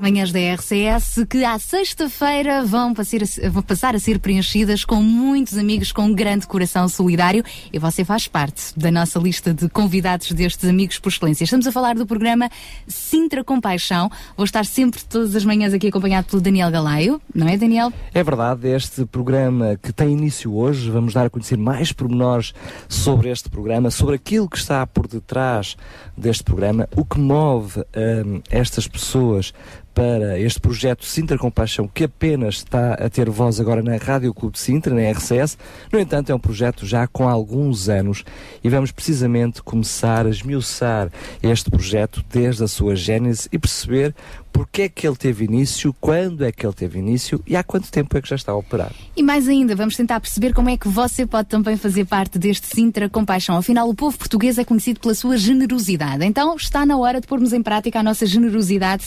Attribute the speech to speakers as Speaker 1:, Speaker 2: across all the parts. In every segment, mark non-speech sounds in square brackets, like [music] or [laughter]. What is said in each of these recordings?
Speaker 1: Manhãs da RCS que à sexta-feira vão, passar- a ser preenchidas com muitos amigos com um grande coração solidário e você faz parte da nossa lista de convidados destes amigos por excelência. Estamos a falar do programa Sintra Compaixão. Vou estar sempre todas as manhãs aqui acompanhado pelo Daniel Galaio, não é Daniel?
Speaker 2: É verdade, este programa que tem início hoje, vamos dar a conhecer mais pormenores sobre este programa, sobre aquilo que está por detrás deste programa, o que move hum, estas pessoas para este projeto Sintra Compaixão, que apenas está a ter voz agora na Rádio Clube de Sintra, na RCS. No entanto, é um projeto já com alguns anos e vamos precisamente começar a esmiuçar este projeto desde a sua gênese e perceber porque é que ele teve início, quando é que ele teve início e há quanto tempo é que já está a operar.
Speaker 1: E mais ainda, vamos tentar perceber como é que você pode também fazer parte deste Sintra Compaixão. Afinal, o povo português é conhecido pela sua generosidade. Então, está na hora de pormos em prática a nossa generosidade.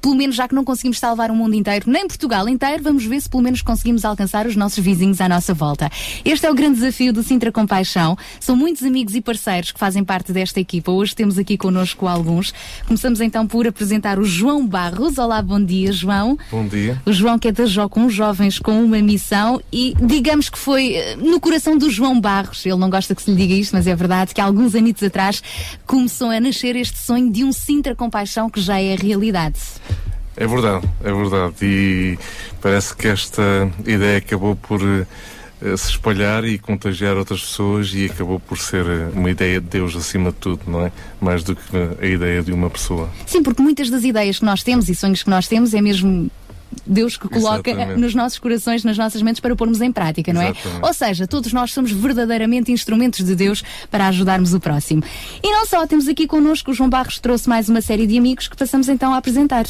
Speaker 1: Pelo menos, já que não conseguimos salvar o mundo inteiro, nem Portugal inteiro, vamos ver se pelo menos conseguimos alcançar os nossos vizinhos à nossa volta. Este é o grande desafio do Sintra Compaixão. São muitos amigos e parceiros que fazem parte desta equipa. Hoje temos aqui connosco alguns. Começamos então por apresentar o João Barros. Olá, bom dia, João.
Speaker 3: Bom dia.
Speaker 1: O João que é da Jó com os jovens com uma missão e digamos que foi eh, no coração do João Barros, ele não gosta que se lhe diga isto, mas é verdade que há alguns anitos atrás começou a nascer este sonho de um Sintra Compaixão que já é realidade.
Speaker 3: É verdade, é verdade. E parece que esta ideia acabou por eh, se espalhar e contagiar outras pessoas e acabou por ser eh, uma ideia de Deus acima de tudo, não é? Mais do que a ideia de uma pessoa.
Speaker 1: Sim, porque muitas das ideias que nós temos e sonhos que nós temos é mesmo Deus que coloca
Speaker 3: Exatamente.
Speaker 1: nos nossos corações, nas nossas mentes para pormos em prática, não é?
Speaker 3: Exatamente.
Speaker 1: Ou seja, todos nós somos verdadeiramente instrumentos de Deus para ajudarmos o próximo. E não só, temos aqui connosco o João Barros trouxe mais uma série de amigos que passamos então a apresentar.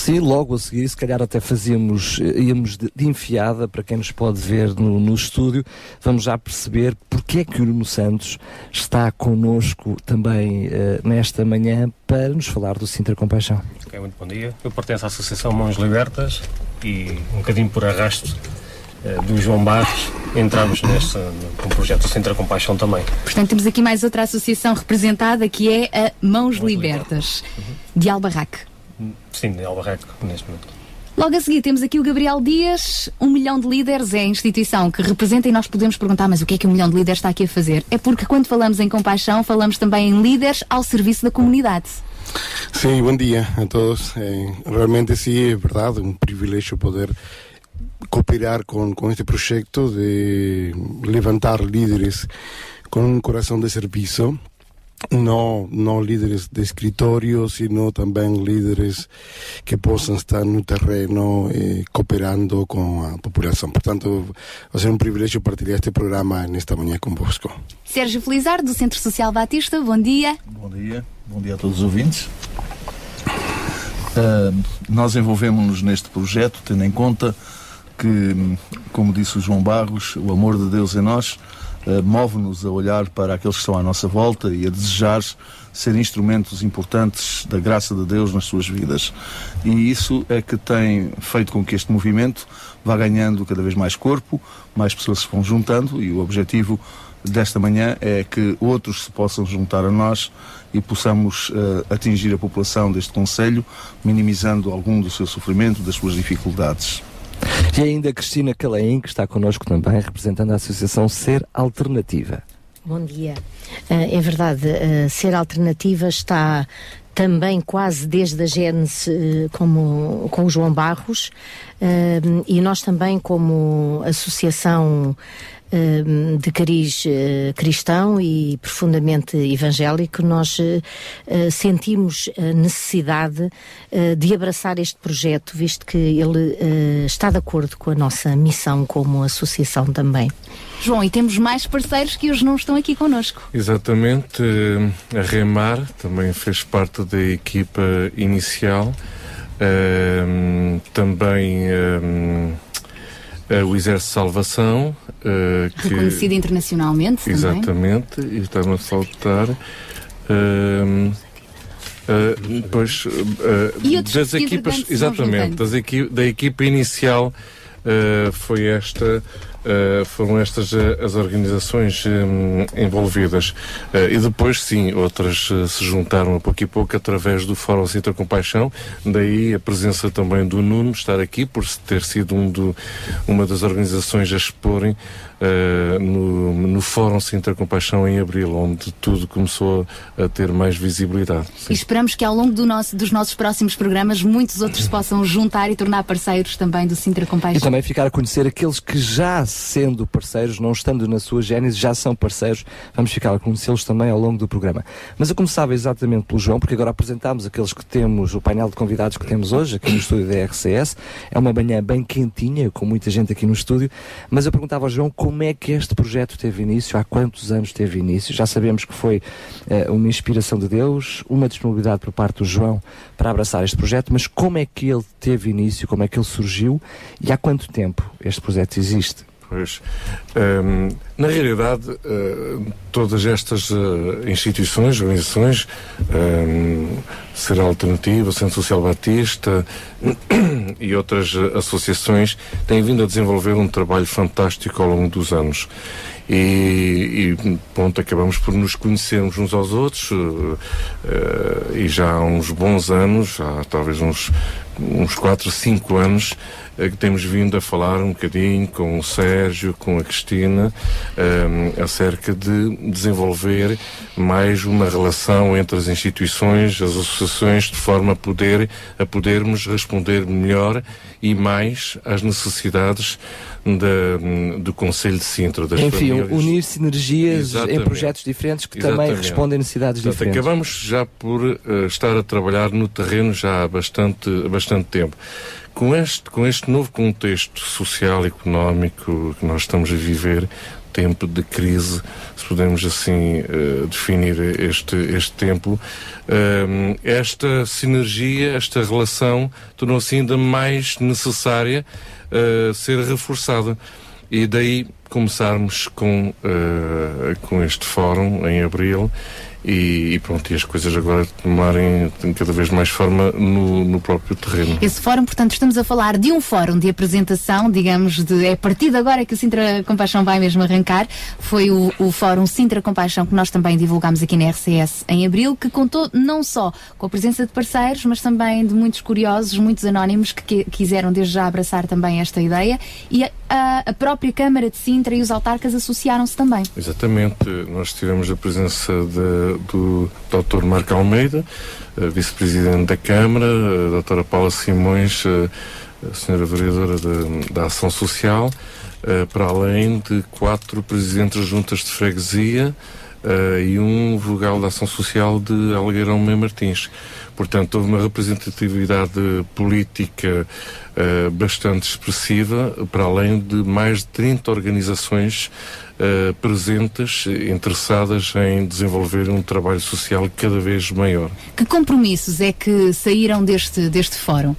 Speaker 2: Sim, logo a seguir, se calhar até fazíamos, eh, íamos de, de enfiada para quem nos pode ver no, no estúdio, vamos já perceber porque é que o Nuno Santos está connosco também eh, nesta manhã para nos falar do Sintra Compaixão.
Speaker 4: Ok, muito bom dia. Eu pertenço à Associação Mãos Libertas e um bocadinho por arrasto eh, do João Barros entramos neste no projeto Centro Compaixão também.
Speaker 1: Portanto, temos aqui mais outra associação representada que é a Mãos Libertas, de Albarraque.
Speaker 4: Sim, de Albarreco, neste momento.
Speaker 1: Logo a seguir temos aqui o Gabriel Dias, um milhão de líderes é a instituição que representa e nós podemos perguntar, mas o que é que um milhão de líderes está aqui a fazer? É porque quando falamos em compaixão, falamos também em líderes ao serviço da comunidade.
Speaker 5: Sim, bom dia a todos. Eh, realmente sí, é verdade, um privilégio poder cooperar con, con este proyecto de levantar líderes con un corazón de servicio. No, no líderes de escritorio, sino también líderes que possam estar no terreno eh, cooperando con a população. Portanto, vai ser um privilégio partilhar este programa nesta manhã convosco.
Speaker 1: Sérgio Felizardo, do Centro Social Batista, bom dia.
Speaker 6: Bom dia, bom dia a todos os ouvintes. Ah, nós envolvemos-nos neste projeto, tendo em conta que, como disse o João Barros, o amor de Deus em nós ah, move-nos a olhar para aqueles que estão à nossa volta e a desejar ser instrumentos importantes da graça de Deus nas suas vidas. E isso é que tem feito com que este movimento vá ganhando cada vez mais corpo, mais pessoas se vão juntando e o objetivo desta manhã é que outros se possam juntar a nós e possamos eh, atingir a população deste Conselho, minimizando algum do seu sofrimento, das suas dificuldades.
Speaker 2: E ainda Cristina Calaim, que está connosco também, representando a Associação Ser Alternativa.
Speaker 7: Bom dia. Ah, é verdade, ah, ser alternativa está também quase desde a gênese eh, como, com o João Barros e nós também como associação de cariz eh, cristão e profundamente evangélico, nós eh, eh, sentimos a necessidade de abraçar este projeto, visto que ele está de acordo com a nossa missão como associação também.
Speaker 1: João, e temos mais parceiros que hoje não estão aqui connosco.
Speaker 3: Exatamente. A Remar também fez parte da equipa inicial. Ehm, também ehm, Uh, o Exército de Salvação. Uh,
Speaker 1: que, Reconhecido internacionalmente
Speaker 3: também. Exatamente, e está-me a faltar. Uh, pois, uh, das equipas, exatamente, das equi da equipa inicial uh, foi esta Uh, foram estas uh, as organizações um, envolvidas. Uh, e depois, sim, outras se juntaram a pouco e pouco através do Fórum Sintra Compaixão, daí a presença também do Nuno estar aqui, por ter sido um do, uma das organizações a exporem uh, no, no Fórum Sintra Compaixão em Abril, onde tudo começou a ter mais visibilidade.
Speaker 1: Sim. E esperamos que ao longo do nosso, dos nossos próximos programas muitos outros se [laughs] possam juntar e tornar parceiros também do Sintra Compaixão.
Speaker 2: E também ficar a conhecer aqueles que já sendo parceiros, não estando na sua gênese, já são parceiros. Vamos ficar a conhecê-los também ao longo do programa. Mas eu começava exatamente pelo João, porque agora apresentámos aqueles que temos, o painel de convidados que temos hoje aqui no estúdio da RCS. É uma manhã bem quentinha, com muita gente aqui no estúdio. Mas eu perguntava ao João como é que este projeto teve início, há quantos anos teve início. Já sabemos que foi uh, uma inspiração de Deus, uma disponibilidade por parte do João para abraçar este projeto, mas como é que ele teve início, como é que ele surgiu e há quanto tempo este projeto existe?
Speaker 3: Pois, um, na realidade, uh, todas estas uh, instituições, organizações, um, Ser Alternativa, Centro Social Batista [clears throat] e outras uh, associações têm vindo a desenvolver um trabalho fantástico ao longo dos anos. E, e pronto, acabamos por nos conhecermos uns aos outros e já há uns bons anos, há talvez uns, uns 4, 5 anos, que temos vindo a falar um bocadinho com o Sérgio, com a Cristina, um, acerca de desenvolver mais uma relação entre as instituições, as associações, de forma a poder a podermos responder melhor e mais às necessidades da, do Conselho de Sintra. Das
Speaker 2: Enfim, famílias. unir sinergias Exatamente. em projetos diferentes que Exatamente. também respondem a necessidades Portanto, diferentes.
Speaker 3: Acabamos já por uh, estar a trabalhar no terreno já há bastante, bastante tempo. Com este, com este novo contexto social e económico que nós estamos a viver, tempo de crise, se podemos assim uh, definir este, este tempo, uh, esta sinergia, esta relação tornou-se ainda mais necessária uh, ser reforçada. E daí começarmos com, com este fórum em abril e, e, pronto, e as coisas agora tomarem cada vez mais forma no, no, próprio terreno.
Speaker 1: Esse fórum, portanto, estamos a falar de um fórum de apresentação, digamos, de, é a partir de agora que o Sintra Compaixão vai mesmo arrancar. Foi o, o fórum Sintra Compaixão que nós também divulgámos aqui na RCS em abril, que contou não só com a presença de parceiros, mas também de muitos curiosos, muitos anónimos que, que quiseram desde já abraçar também esta ideia e a, a própria Câmara de Sintra e os autarcas associaram-se também.
Speaker 3: Exatamente, nós tivemos a presença de do Dr. Marco Almeida, vice-presidente da Câmara, a doutora Paula Simões, a senhora vereadora da, Ação Social, para além de quatro presidentes de juntas de freguesia e um vogal da Ação Social de Algueirão Mem Martins. Portanto, houve uma representatividade política bastante expressiva, para além de mais de 30 organizações uh, presentes, interessadas em desenvolver um trabalho social cada vez maior.
Speaker 1: Que compromissos é que saíram deste, deste fórum?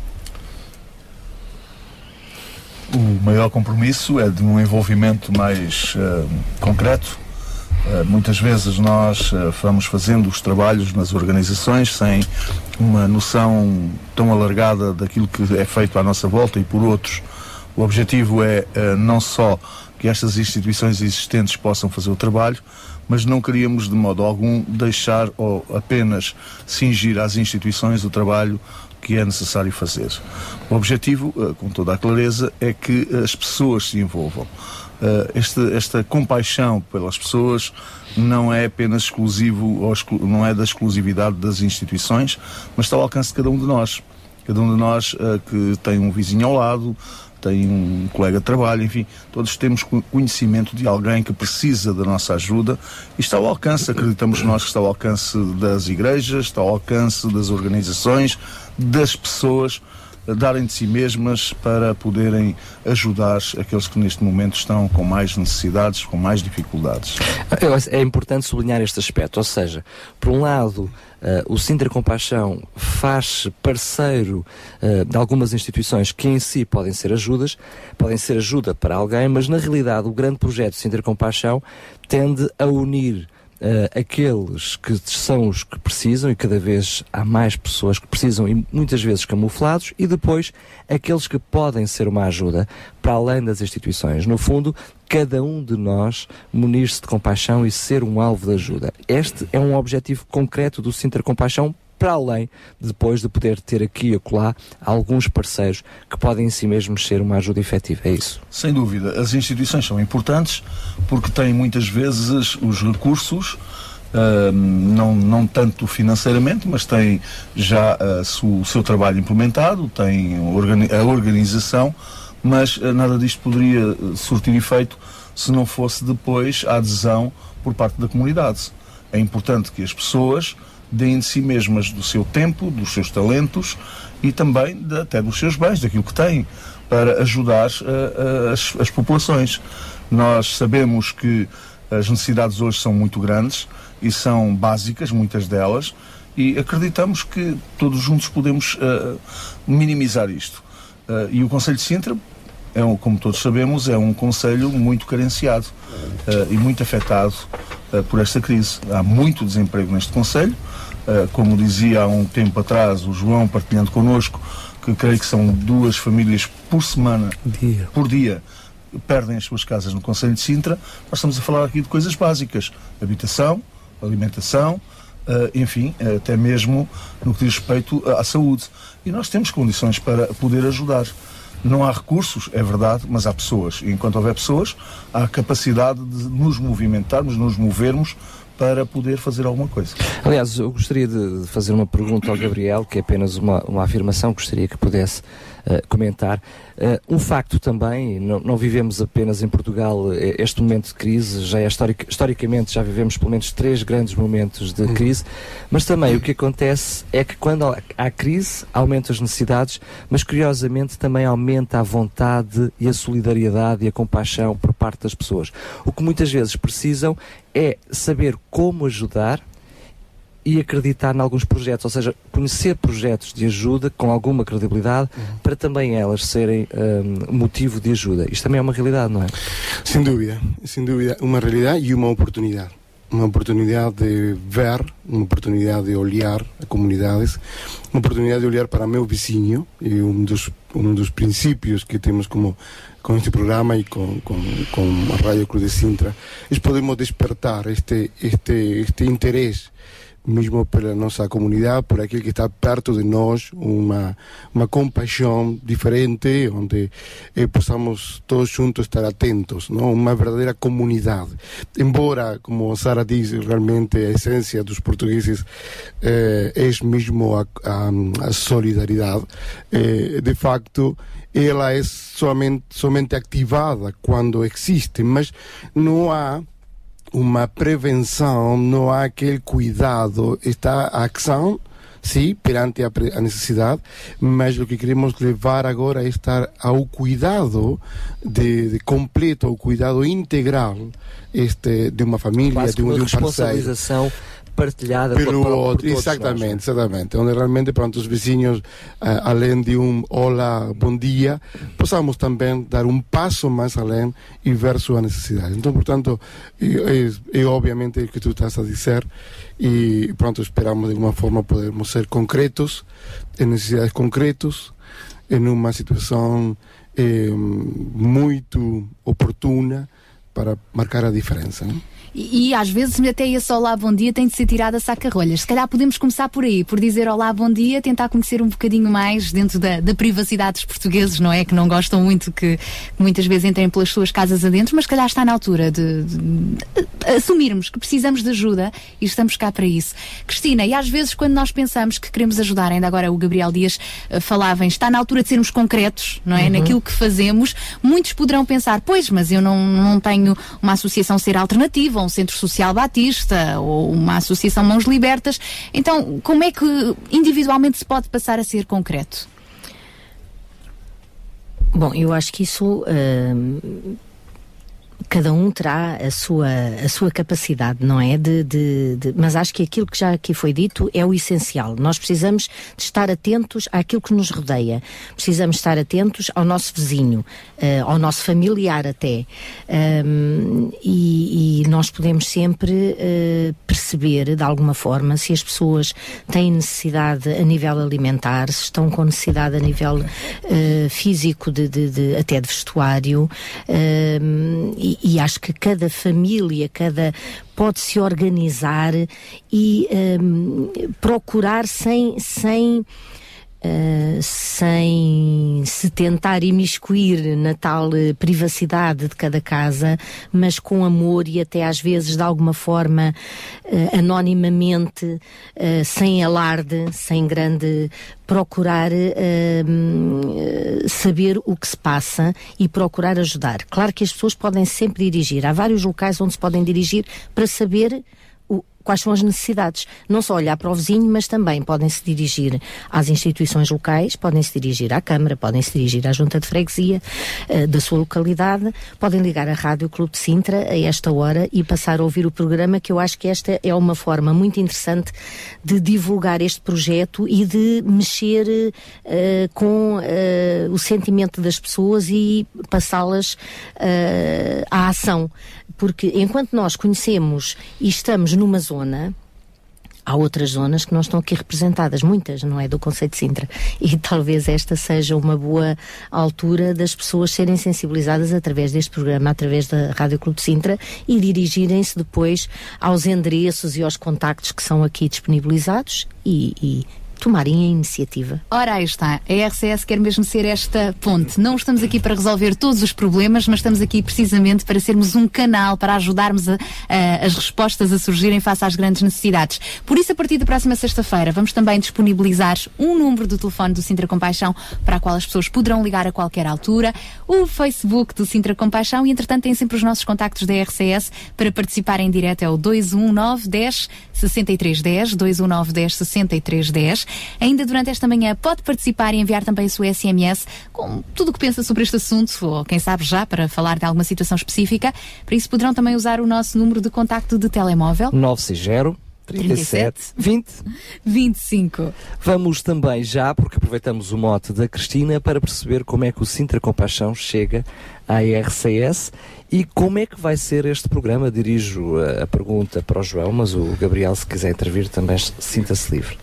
Speaker 6: O maior compromisso é de um envolvimento mais uh, concreto eh, muitas vezes nós eh, vamos fazendo os trabalhos nas organizações sem uma noção tão alargada daquilo que é feito à nossa volta e por outros. O objetivo é eh, não só que estas instituições existentes possam fazer o trabalho, mas não queríamos de modo algum deixar ou apenas cingir às instituições o trabalho que é necessário fazer. O objetivo, com toda a clareza, é que as pessoas se envolvam. Uh, este, esta compaixão pelas pessoas não é apenas exclusivo, não é da exclusividade das instituições, mas está ao alcance de cada um de nós. Cada um de nós uh, que tem um vizinho ao lado, tem um colega de trabalho, enfim, todos temos conhecimento de alguém que precisa da nossa ajuda. E está ao alcance, acreditamos nós que está ao alcance das igrejas, está ao alcance das organizações, das pessoas darem de si mesmas para poderem ajudar aqueles que neste momento estão com mais necessidades, com mais dificuldades.
Speaker 2: É importante sublinhar este aspecto, ou seja, por um lado, Uh, o Sintra Compaixão faz parceiro uh, de algumas instituições que em si podem ser ajudas, podem ser ajuda para alguém, mas na realidade o grande projeto Sintra Compaixão tende a unir uh, aqueles que são os que precisam, e cada vez há mais pessoas que precisam, e muitas vezes camuflados, e depois aqueles que podem ser uma ajuda para além das instituições. No fundo, cada um de nós munir-se de compaixão e ser um alvo de ajuda. Este é um objetivo concreto do Sinter Compaixão para além depois de poder ter aqui e acolá alguns parceiros que podem em si mesmos ser uma ajuda efetiva. É isso?
Speaker 6: Sem dúvida. As instituições são importantes porque têm muitas vezes os recursos. Uh, não, não tanto financeiramente, mas têm já uh, o seu trabalho implementado, têm a organização, mas uh, nada disto poderia surtir efeito se não fosse depois a adesão por parte da comunidade. É importante que as pessoas deem de si mesmas do seu tempo, dos seus talentos e também de, até dos seus bens, daquilo que têm, para ajudar uh, as, as populações. Nós sabemos que as necessidades hoje são muito grandes e são básicas, muitas delas, e acreditamos que todos juntos podemos uh, minimizar isto. Uh, e o Conselho de Sintra, é um, como todos sabemos, é um Conselho muito carenciado uh, e muito afetado por esta crise. Há muito desemprego neste Conselho, como dizia há um tempo atrás o João, partilhando connosco, que creio que são duas famílias por semana, dia. por dia, perdem as suas casas no Conselho de Sintra, nós estamos a falar aqui de coisas básicas: habitação, alimentação, uh, enfim, até mesmo no que diz respeito à saúde. E nós temos condições para poder ajudar. Não há recursos, é verdade, mas há pessoas. E enquanto houver pessoas, há capacidade de nos movimentarmos, nos movermos para poder fazer alguma coisa.
Speaker 2: Aliás, eu gostaria de fazer uma pergunta ao Gabriel, que é apenas uma, uma afirmação, gostaria que pudesse uh, comentar. Uh, um facto também, não, não, vivemos apenas em Portugal eh, este momento de crise, já é historic, historicamente já vivemos pelo menos três grandes momentos de hum. crise, mas também o que acontece é que quando há crise, aumentam as necessidades, mas curiosamente também aumenta a vontade e a solidariedade e a compaixão por parte das pessoas. O que muitas vezes precisam é saber como ajudar e acreditar em alguns projetos, ou seja, conhecer projetos de ajuda com alguma credibilidade uhum. para também elas serem um, motivo de ajuda. Isto também é uma realidade, não é?
Speaker 5: Sem dúvida, sem dúvida, uma realidade e uma oportunidade. Uma oportunidade de ver, uma oportunidade de olhar a comunidades, uma oportunidade de olhar para meu vizinho e um dos, um dos princípios que temos como com este programa e com, com, com a Rádio Cruz de Sintra, es podemos despertar este, este, este interés mesmo pela nossa comunidade, por aquele que está perto de nós, uma, uma compaixão diferente, onde eh, possamos todos juntos estar atentos, não? uma verdadeira comunidade. Embora, como Sara diz, realmente a essência dos portugueses eh, é mesmo a, a, a solidariedade, eh, de facto, ela é somente, somente ativada quando existe, mas não há uma prevenção, não há aquele cuidado, está a ação, sim, perante a, a, necessidade, mas o que queremos levar agora é estar ao cuidado de, de completo, ao cuidado integral este, de uma família,
Speaker 2: Quase
Speaker 5: de um,
Speaker 2: de
Speaker 5: um parceiro
Speaker 2: partilhada
Speaker 5: pelo
Speaker 2: por,
Speaker 5: outro. Por exatamente, nós. exatamente. Onde realmente, pronto, os vizinhos, uh, além de um olá, bom dia, possamos também dar um passo mais além e ver sua necessidade. Então, portanto, é, é, é obviamente o que tu estás a dizer e pronto, esperamos de alguma forma podermos ser concretos, em necessidades concretos, em uma situação eh, muito oportuna para marcar a diferença. Não?
Speaker 1: E, e, às vezes até esse olá, bom dia tem de ser tirado a saca-rolhas. Se calhar podemos começar por aí, por dizer olá, bom dia, tentar conhecer um bocadinho mais dentro da, da privacidade dos portugueses, não é? Que não gostam muito que, que, muitas vezes entrem pelas suas casas adentro, mas se calhar está na altura de, de, de, assumirmos que precisamos de ajuda e estamos cá para isso. Cristina, e às vezes quando nós pensamos que queremos ajudar, ainda agora o Gabriel Dias uh, falava em está na altura de sermos concretos, não é? Uhum. Naquilo que fazemos, muitos poderão pensar, pois, mas eu não, não tenho uma associação ser alternativa um centro social batista ou uma associação Mãos Libertas. Então, como é que individualmente se pode passar a ser concreto?
Speaker 7: Bom, eu acho que isso. Uh cada um terá a sua, a sua capacidade, não é? De, de, de, mas acho que aquilo que já aqui foi dito é o essencial. Nós precisamos de estar atentos àquilo que nos rodeia. Precisamos estar atentos ao nosso vizinho, uh, ao nosso familiar até. Um, e, e, nós podemos sempre uh, perceber, de alguma forma, se as pessoas têm necessidade a nível alimentar, se estão com necessidade a nível uh, físico, de, de, até de vestuário. e, e, acho que cada família, cada pode se organizar e um, procurar sem, sem Uh, sem se tentar imiscuir na tal uh, privacidade de cada casa, mas com amor e até às vezes de alguma forma uh, anonimamente, sem alarde, sem grande procurar saber o que se passa e procurar ajudar. Claro que as pessoas podem sempre dirigir. Há vários locais onde se podem dirigir para saber quais são as necessidades. Não só olhar para o vizinho, mas também podem se dirigir às instituições locais, podem se dirigir à Câmara, podem se dirigir à Junta de Freguesia uh, da sua localidade, podem ligar à Rádio Clube de Sintra a esta hora e passar a ouvir o programa, que eu acho que esta é uma forma muito interessante de divulgar este projeto e de mexer uh, com uh, o sentimento das pessoas e passá-las à ação porque enquanto nós conhecemos e estamos numa zona, há outras zonas que não estão aqui representadas, muitas, não é? Do Conceito de Sintra. E [laughs] talvez esta seja uma boa altura das pessoas serem sensibilizadas através deste programa, através da Rádio Clube de Sintra e dirigirem-se depois aos endereços e aos contactos que são aqui disponibilizados e, e, tomarem a iniciativa.
Speaker 1: Ora, aí está. A RCS quer mesmo ser esta ponte. Não estamos aqui para resolver todos os problemas, mas estamos aqui precisamente para sermos um canal para ajudarmos a, a, as respostas a surgirem face às grandes necessidades. Por isso, a partir da próxima sexta-feira, vamos também disponibilizar um número do telefone do Sintra Compaixão para a qual as pessoas poderão ligar a qualquer altura, o Facebook do Sintra Compaixão e, entretanto, têm sempre os nossos contactos da RCS para participar em direto. É o 219 10 6310, 219 10 6310. Ainda durante esta manhã pode participar e enviar também a sua SMS com tudo o que pensa sobre este assunto, ou quem sabe já para falar de alguma situação específica. Para isso poderão também usar o nosso número de contacto de telemóvel.
Speaker 2: 960 37 20
Speaker 1: 25.
Speaker 2: Vamos também já, porque aproveitamos o mote da Cristina, para perceber como é que o Sintra Compaixão chega à RCS e como é que vai ser este programa. Dirijo a, a pergunta para o João, mas o Gabriel, se quiser intervir, também sinta-se livre.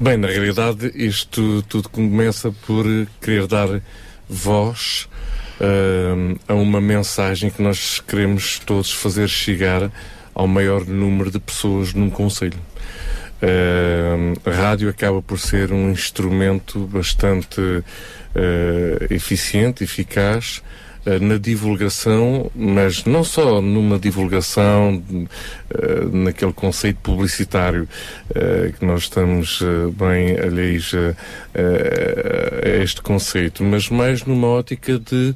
Speaker 3: Bem, na realidade, isto tudo começa por querer dar voz uh, a uma mensagem que nós queremos todos fazer chegar ao maior número de pessoas num conselho. Uh, a rádio acaba por ser um instrumento bastante uh, eficiente, eficaz, na divulgação, mas não só numa divulgação, uh, naquele conceito publicitário uh, que nós estamos bem alheios a, este conceito, mas mais numa ótica de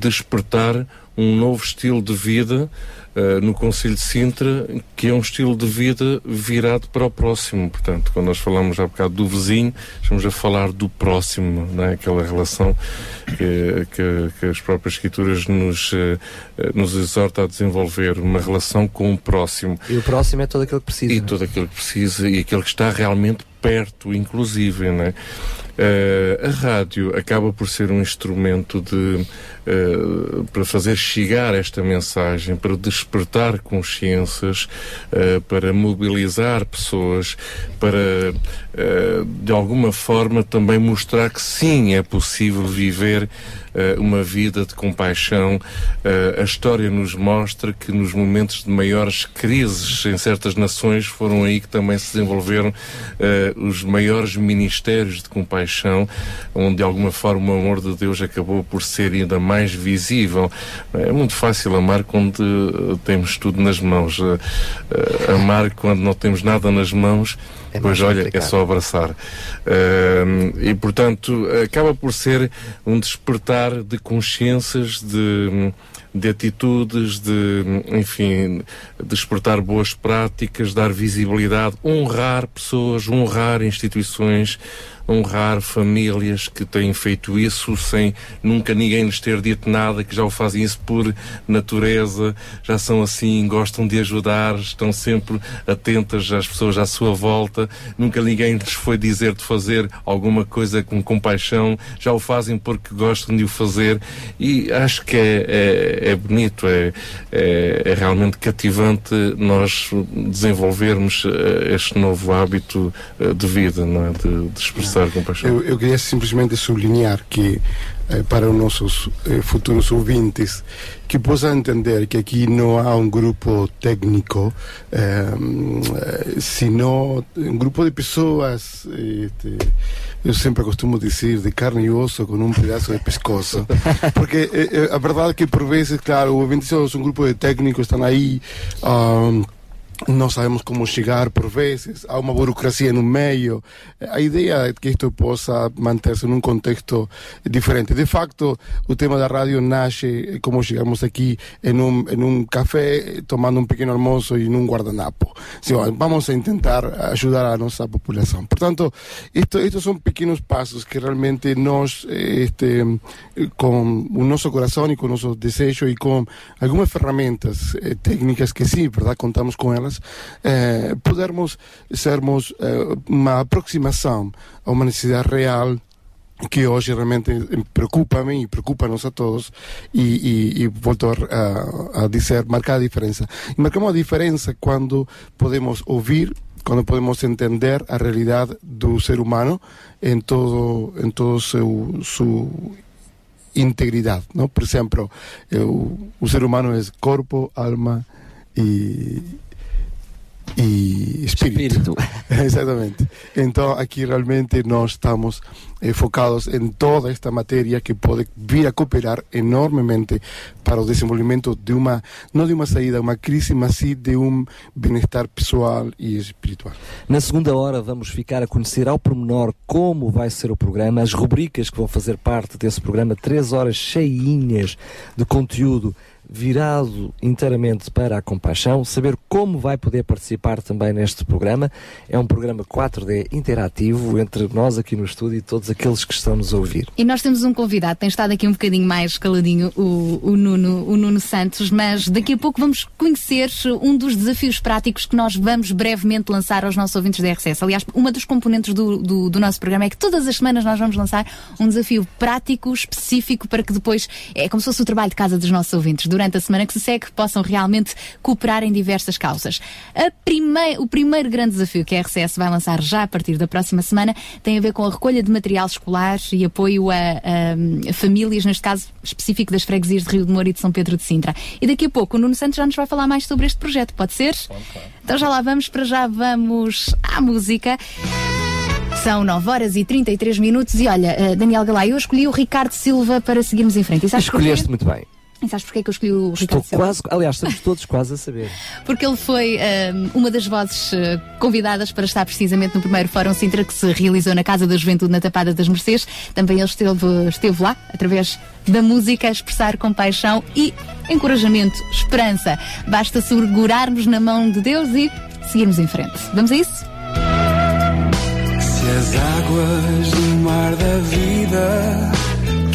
Speaker 3: despertar um novo estilo de vida uh, no Conselho de Sintra, que é um estilo de vida virado para o próximo. Portanto, quando nós falamos há bocado do vizinho, estamos a falar do próximo, não é? aquela relação que, que, que as próprias escrituras nos, uh, nos exorta a desenvolver, uma relação com o próximo.
Speaker 2: E o próximo é todo aquele que precisa.
Speaker 3: E todo aquele que precisa e aquele que está realmente perto, inclusive, né? Uh, a rádio acaba por ser um instrumento de, uh, para fazer chegar esta mensagem, para despertar consciências, uh, para mobilizar pessoas, para de alguma forma também mostrar que sim é possível viver uma vida de compaixão. A história nos mostra que nos momentos de maiores crises em certas nações foram aí que também se desenvolveram os maiores ministérios de compaixão, onde de alguma forma o amor de Deus acabou por ser ainda mais visível. É muito fácil amar quando temos tudo nas mãos. amar quando não temos nada nas mãos
Speaker 2: É
Speaker 3: pois olha, complicado. é só abraçar. Uh, e portanto, acaba por ser um despertar de consciências, de de atitudes, de, enfim, despertar boas práticas, dar visibilidade, honrar pessoas, honrar instituições, honrar famílias que têm feito isso sem nunca ninguém lhes ter dito nada, que já o fazem isso por natureza, já são assim, gostam de ajudar, estão sempre atentas às pessoas à sua volta, nunca ninguém lhes foi dizer de fazer alguma coisa com compaixão, já o fazem porque gostam de o fazer. E acho que é, é, é bonito, é, é, é, realmente cativante nós desenvolvermos eh, este novo hábito eh, de vida, não é? de, de expressão
Speaker 5: eu, eu queria simplesmente sublinhar que eh, para os nossos eh, futuros ouvintes que possam entender que aqui não há um grupo técnico, eh, sino um grupo de pessoas, este, eu sempre costumo dizer, de carne e osso com um pedaço de pescoço. [laughs] Porque eh, a verdade é que por vezes, claro, o ouvinte são um grupo de técnicos, estão aí. Um, não sabemos como chegar por vezes, há uma burocracia no meio. A ideia é que isto possa manter-se num contexto diferente. De facto, o tema da rádio nasce como chegamos aqui em um, em um café, tomando um pequeno almoço e num guardanapo. Sim, vamos tentar ajudar a nossa população. Portanto, isto, estes são pequenos passos que realmente nós, este, com o nosso coração e com o nosso desejo e com algumas ferramentas eh, técnicas que sim, verdade, contamos com elas, eh, pudermos sermos eh, uma aproximação a uma necessidade real que hoje realmente preocupa-me e preocupa-nos a todos e, e, e volto a, a, dizer, marcar a diferença. E marcamos a diferença quando podemos ouvir quando podemos entender a realidade do ser humano em todo em todo seu integridade, não? Por exemplo, eu, o ser humano é corpo, alma e e espírito. espírito. [laughs] Exatamente. Então aqui realmente nós estamos eh, focados em toda esta matéria que pode vir a cooperar enormemente para o desenvolvimento de uma, não de uma saída, uma crise, mas sim de um bem-estar pessoal e espiritual.
Speaker 2: Na segunda hora vamos ficar a conhecer ao pormenor como vai ser o programa, as rubricas que vão fazer parte desse programa, três horas cheinhas de conteúdo virado inteiramente para a compaixão, saber como vai poder participar também neste programa. É um programa 4D interativo entre nós aqui no estúdio e todos aqueles que estão nos a ouvir.
Speaker 1: E nós temos um convidado, tem estado aqui um bocadinho mais caladinho, o, o, Nuno, o Nuno Santos, mas daqui a pouco vamos conhecer um dos desafios práticos que nós vamos brevemente lançar aos nossos ouvintes da RCS. Aliás, uma dos componentes do, do, do nosso programa é que todas as semanas nós vamos lançar um desafio prático, específico, para que depois, é como se fosse o trabalho de casa dos nossos ouvintes. Durante durante a semana que se segue possam realmente cooperar em diversas causas. Prime o primeiro grande desafio que a RCS vai lançar já a partir da próxima semana tem a ver com a recolha de material escolar e apoio a, a, a famílias, neste caso específico das freguesias de Rio de Moura e de São Pedro de Sintra. E daqui a pouco o Nuno Santos já nos vai falar mais sobre este projeto, pode ser? Então já lá vamos, para já vamos à música. São 9 horas e 33 minutos e olha, uh, Daniel Galay, eu escolhi o Ricardo Silva para seguirmos em frente.
Speaker 2: Escolheste muito bem.
Speaker 1: E sabes porquê que eu escolhi o
Speaker 2: Estou Ricardo quase, aliás, estamos todos quase a saber. [laughs]
Speaker 1: Porque ele foi um, uma das vozes uh, convidadas para estar precisamente no primeiro Fórum Sintra que se realizou na Casa da Juventude na Tapada das Mercês. Também ele esteve, esteve lá, através da música, a expressar compaixão e encorajamento, esperança. Basta segurarmos na mão de Deus e seguirmos em frente. Vamos a isso?
Speaker 8: Se as águas do mar da vida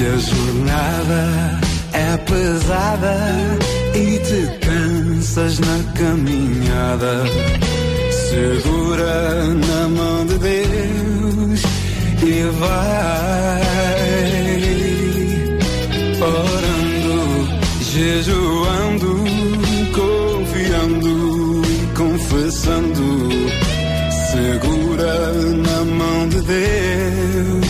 Speaker 6: Se a jornada é pesada e te cansas na caminhada, segura na mão de Deus e vai. Orando, jejuando, confiando e confessando, segura na mão de Deus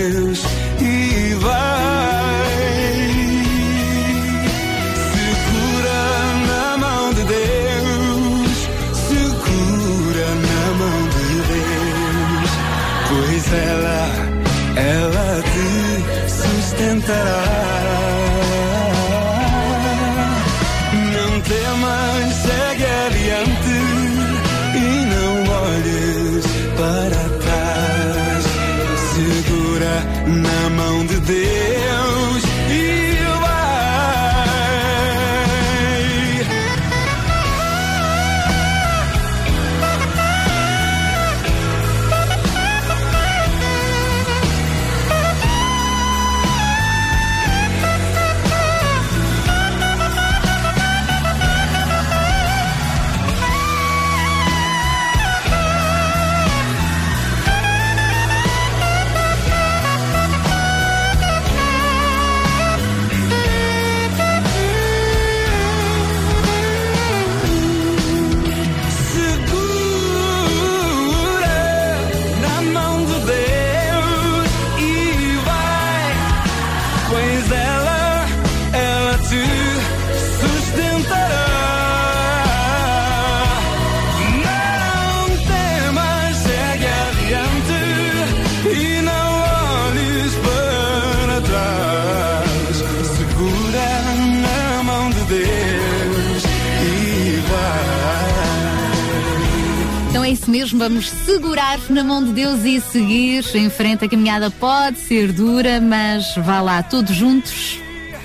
Speaker 6: sustentará.
Speaker 1: Isso mesmo, vamos segurar na mão de Deus e seguir em frente. A caminhada pode ser dura, mas vá lá, todos juntos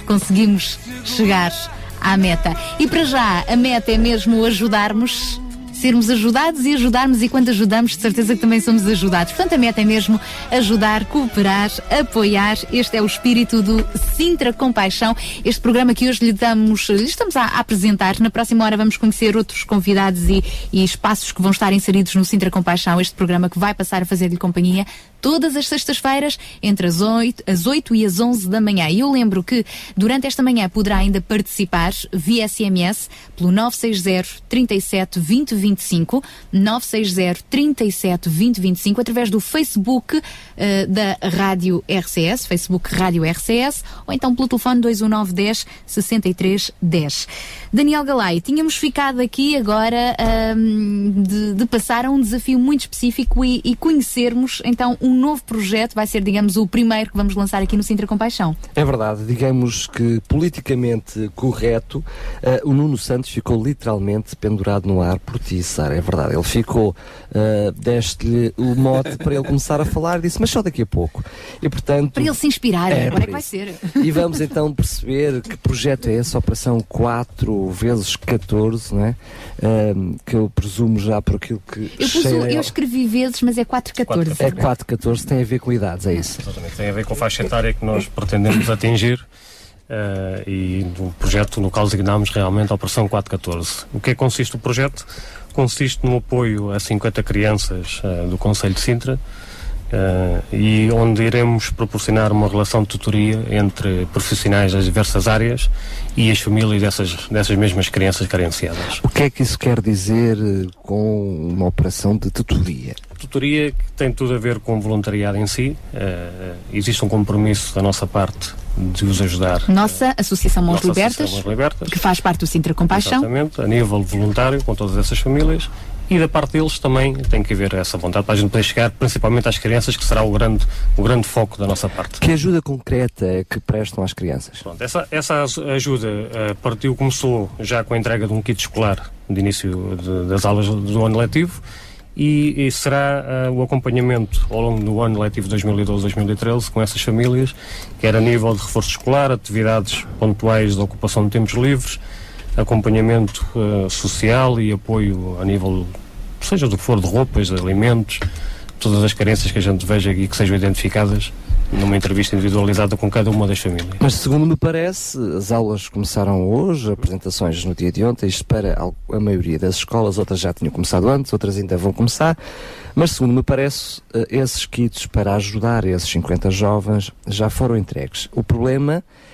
Speaker 1: conseguimos chegar à meta. E para já, a meta é mesmo ajudarmos. Sermos ajudados e ajudarmos, e quando ajudamos, de certeza que também somos ajudados. Portanto, a meta é mesmo ajudar, cooperar, apoiar. Este é o espírito do Sintra Compaixão. Este programa que hoje lhe damos, lhe estamos a, apresentar. Na próxima hora vamos conhecer outros convidados e, e espaços que vão estar inseridos no Sintra Compaixão. Este programa que vai passar a fazer-lhe companhia todas as sextas-feiras, entre as 8, as 8 e as 11 da manhã. E eu lembro que durante esta manhã poderá ainda participar via SMS pelo 960 37 20 25, 960 37 20 25, através do Facebook eh, da Rádio RCS, Facebook Rádio RCS, ou então pelo telefone 21910 63 10. Daniel Galay, tínhamos ficado aqui agora ahm, de, de passar a um desafio muito específico e, e conhecermos então um novo projeto, vai ser, digamos, o primeiro que vamos lançar aqui no Sintra Compaixão.
Speaker 2: É verdade, digamos que politicamente correto, eh, o Nuno Santos ficou literalmente pendurado no ar por ti, Sara. É verdade, ele ficou, uh, deste-lhe o mote para ele começar a falar disse, mas só daqui a pouco. E portanto.
Speaker 1: Para ele se inspirar,
Speaker 2: É,
Speaker 1: agora é que vai ser.
Speaker 2: E vamos então perceber que projeto é esse, Operação 4 vezes 14, não é? Ahm, que eu presumo já por aquilo que
Speaker 1: Eu, pus
Speaker 2: cheira
Speaker 1: eu escrevi vezes, mas é 414.
Speaker 2: É 414, tem a ver com idades, é isso.
Speaker 4: Exatamente, tem a ver com a faixa etária que nós pretendemos atingir uh, e no projeto no qual designamos realmente a Operação 414. O que é que consiste o projeto? Consiste no apoio a 50 crianças uh, do Conselho de Sintra Uh, e onde iremos proporcionar uma relação de tutoria entre profissionais das diversas áreas e as famílias dessas, dessas mesmas crianças carenciadas.
Speaker 2: O que é que isso quer dizer com uma operação de tutoria?
Speaker 4: Tutoria que tem tudo a ver com o voluntariado em si. Uh, existe um compromisso da nossa parte de os ajudar.
Speaker 1: Nossa Associação Mãos Libertas,
Speaker 4: Libertas,
Speaker 1: que faz parte do Sintra Compaixão.
Speaker 4: Exatamente, a nível voluntário, com todas essas famílias e da parte deles também tem que haver essa vontade para a gente poder chegar principalmente às crianças, que será o grande, o grande foco da nossa parte.
Speaker 2: Que ajuda concreta é que prestam às crianças?
Speaker 4: Pronto, essa, essa ajuda uh, partiu, começou já com a entrega de um kit escolar de início de, das aulas do ano letivo e, e será uh, o acompanhamento ao longo do ano letivo 2012-2013 com essas famílias, quer a nível de reforço escolar, atividades pontuais de ocupação de tempos livres, acompanhamento uh, social e apoio a nível, seja do que for, de roupas, de alimentos, todas as carências que a gente veja e que sejam identificadas numa entrevista individualizada com cada uma das famílias.
Speaker 2: Mas segundo me parece, as aulas começaram hoje, apresentações no dia de ontem, isto para a maioria das escolas, outras já tinham começado antes, outras ainda vão começar, mas segundo me parece, eh, esses kits para ajudar esses 50 jovens já foram entregues. O problema é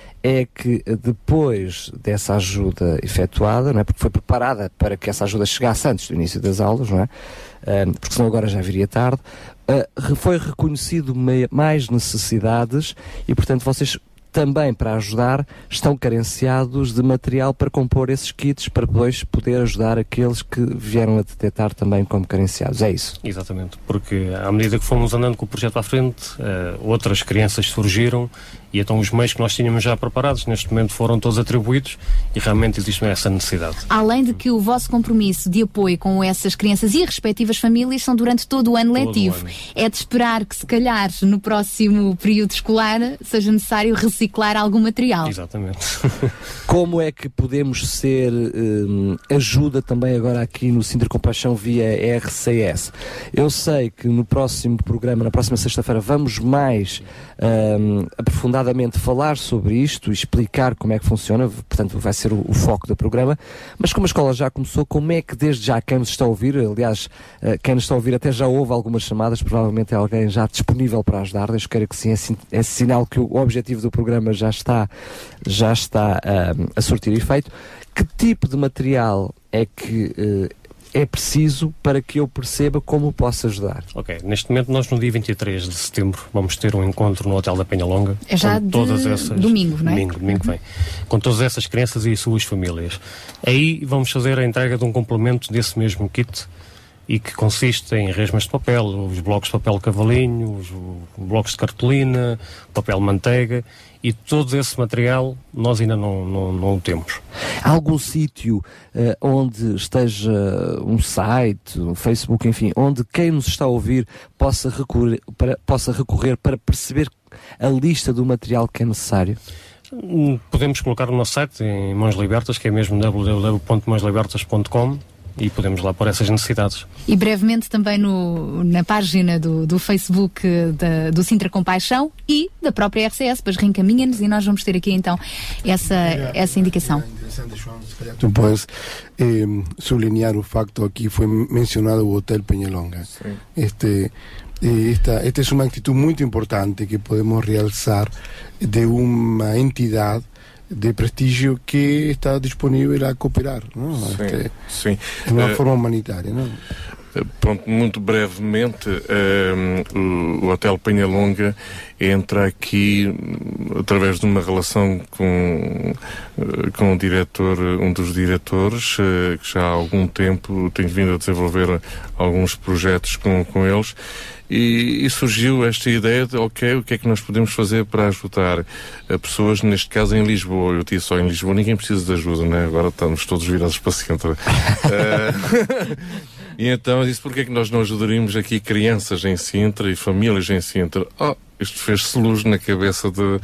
Speaker 2: que depois dessa ajuda efetuada, não é? porque foi preparada para que essa ajuda chegasse antes do início das aulas, não é? Uh, porque senão agora já viria tarde, uh, foi reconhecido mais necessidades e, portanto, vocês também para ajudar, estão carenciados de material para compor esses kits para depois poder ajudar aqueles que vieram a detectar também como carenciados. É isso?
Speaker 4: Exatamente, porque à medida que fomos andando com o projeto à frente, uh, outras crianças surgiram e então os meios que nós tínhamos já preparados neste momento foram todos atribuídos e realmente existe essa necessidade.
Speaker 1: Além de que o vosso compromisso de apoio com essas crianças e respectivas famílias são durante todo o ano todo letivo. O ano. É de esperar que se calhar no próximo período escolar seja necessário reciclar algum material.
Speaker 4: Exatamente. [laughs]
Speaker 2: Como é que podemos ser hum, ajuda também agora aqui no Sinter Compaixão via RCS? Eu sei que no próximo programa, na próxima sexta-feira, vamos mais hum, aprofundar detalhadamente falar sobre isto explicar como é que funciona, portanto vai ser o, o, foco do programa, mas como a escola já começou, como é que desde já quem nos está a ouvir, aliás, uh, quem nos está a ouvir até já houve algumas chamadas, provavelmente é alguém já disponível para ajudar, Deus queira que sim, é, é sinal que o objetivo do programa já está, já está uh, a surtir efeito. Que tipo de material é que uh, é preciso para que eu perceba como posso ajudar?
Speaker 4: Ok, neste momento nós no dia 23 de setembro vamos ter um encontro no Hotel da Penha Longa.
Speaker 1: É já com todas essas, domingo, não é?
Speaker 4: Domingo, domingo vem. Com todas essas crianças e suas famílias. Aí vamos fazer a entrega de um complemento desse mesmo kit e que consiste em resmas de papel, os blocos de papel cavalinho, os blocos de cartolina, papel manteiga e todo esse material nós ainda não, não, não o temos.
Speaker 2: Há algum sítio uh, onde esteja um site, um Facebook, enfim, onde quem nos está a ouvir possa recorrer para, possa recorrer para perceber a lista do material que é necessário?
Speaker 4: Hum, podemos colocar no nosso site em Mãos Libertas, que é mesmo www.mãoslibertas.com e podemos lá pôr essas necessidades.
Speaker 1: E brevemente também no, na página do, do Facebook da, do Sintra Compaixão e da própria RCS, pois reencaminha-nos e nós vamos ter aqui então essa, essa indicação.
Speaker 5: Tu podes eh, sublinhar o facto aqui foi mencionado o Hotel Peñalonga. Este eh, esta, esta es una actitud muy importante que podemos realzar de una entidad de prestígio que está disponível a cooperar não? Sim,
Speaker 3: Este, sim.
Speaker 5: de uma uh, forma humanitária. Não?
Speaker 3: Pronto, muito brevemente, um, o Hotel Penhalonga entra aqui hum, através de uma relação com, eh, com o diretor, um dos diretores, que já há algum tempo tem vindo a desenvolver alguns projetos com, com eles e, e, surgiu esta ideia de, ok, o que é que nós podemos fazer para ajudar a pessoas, neste caso em Lisboa. Eu disse só em Lisboa, ninguém precisa de ajuda, né? Agora estamos todos virados para centro. uh, [laughs] [laughs] E então eu disse, porquê é que nós não ajudaríamos aqui crianças em Sintra e famílias em Sintra? Oh, isto fez-se luz na cabeça de,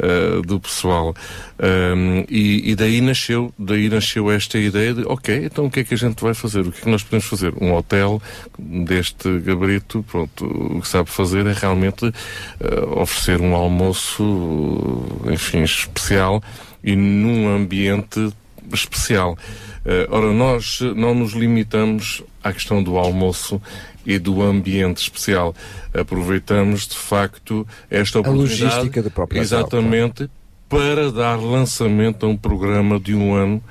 Speaker 3: uh, do pessoal. Um, e, e, daí nasceu, daí nasceu esta ideia de, ok, então o que é que a gente vai fazer? O que é que nós podemos fazer? Um hotel deste gabarito, pronto, o que sabe fazer é realmente uh, oferecer um almoço, enfim, especial e num ambiente especial. Uh, ora, nós não nos limitamos à questão do almoço e do ambiente especial. Aproveitamos, de facto, esta oportunidade.
Speaker 2: A logística do próprio
Speaker 3: Exatamente. Para dar lançamento a um programa de um ano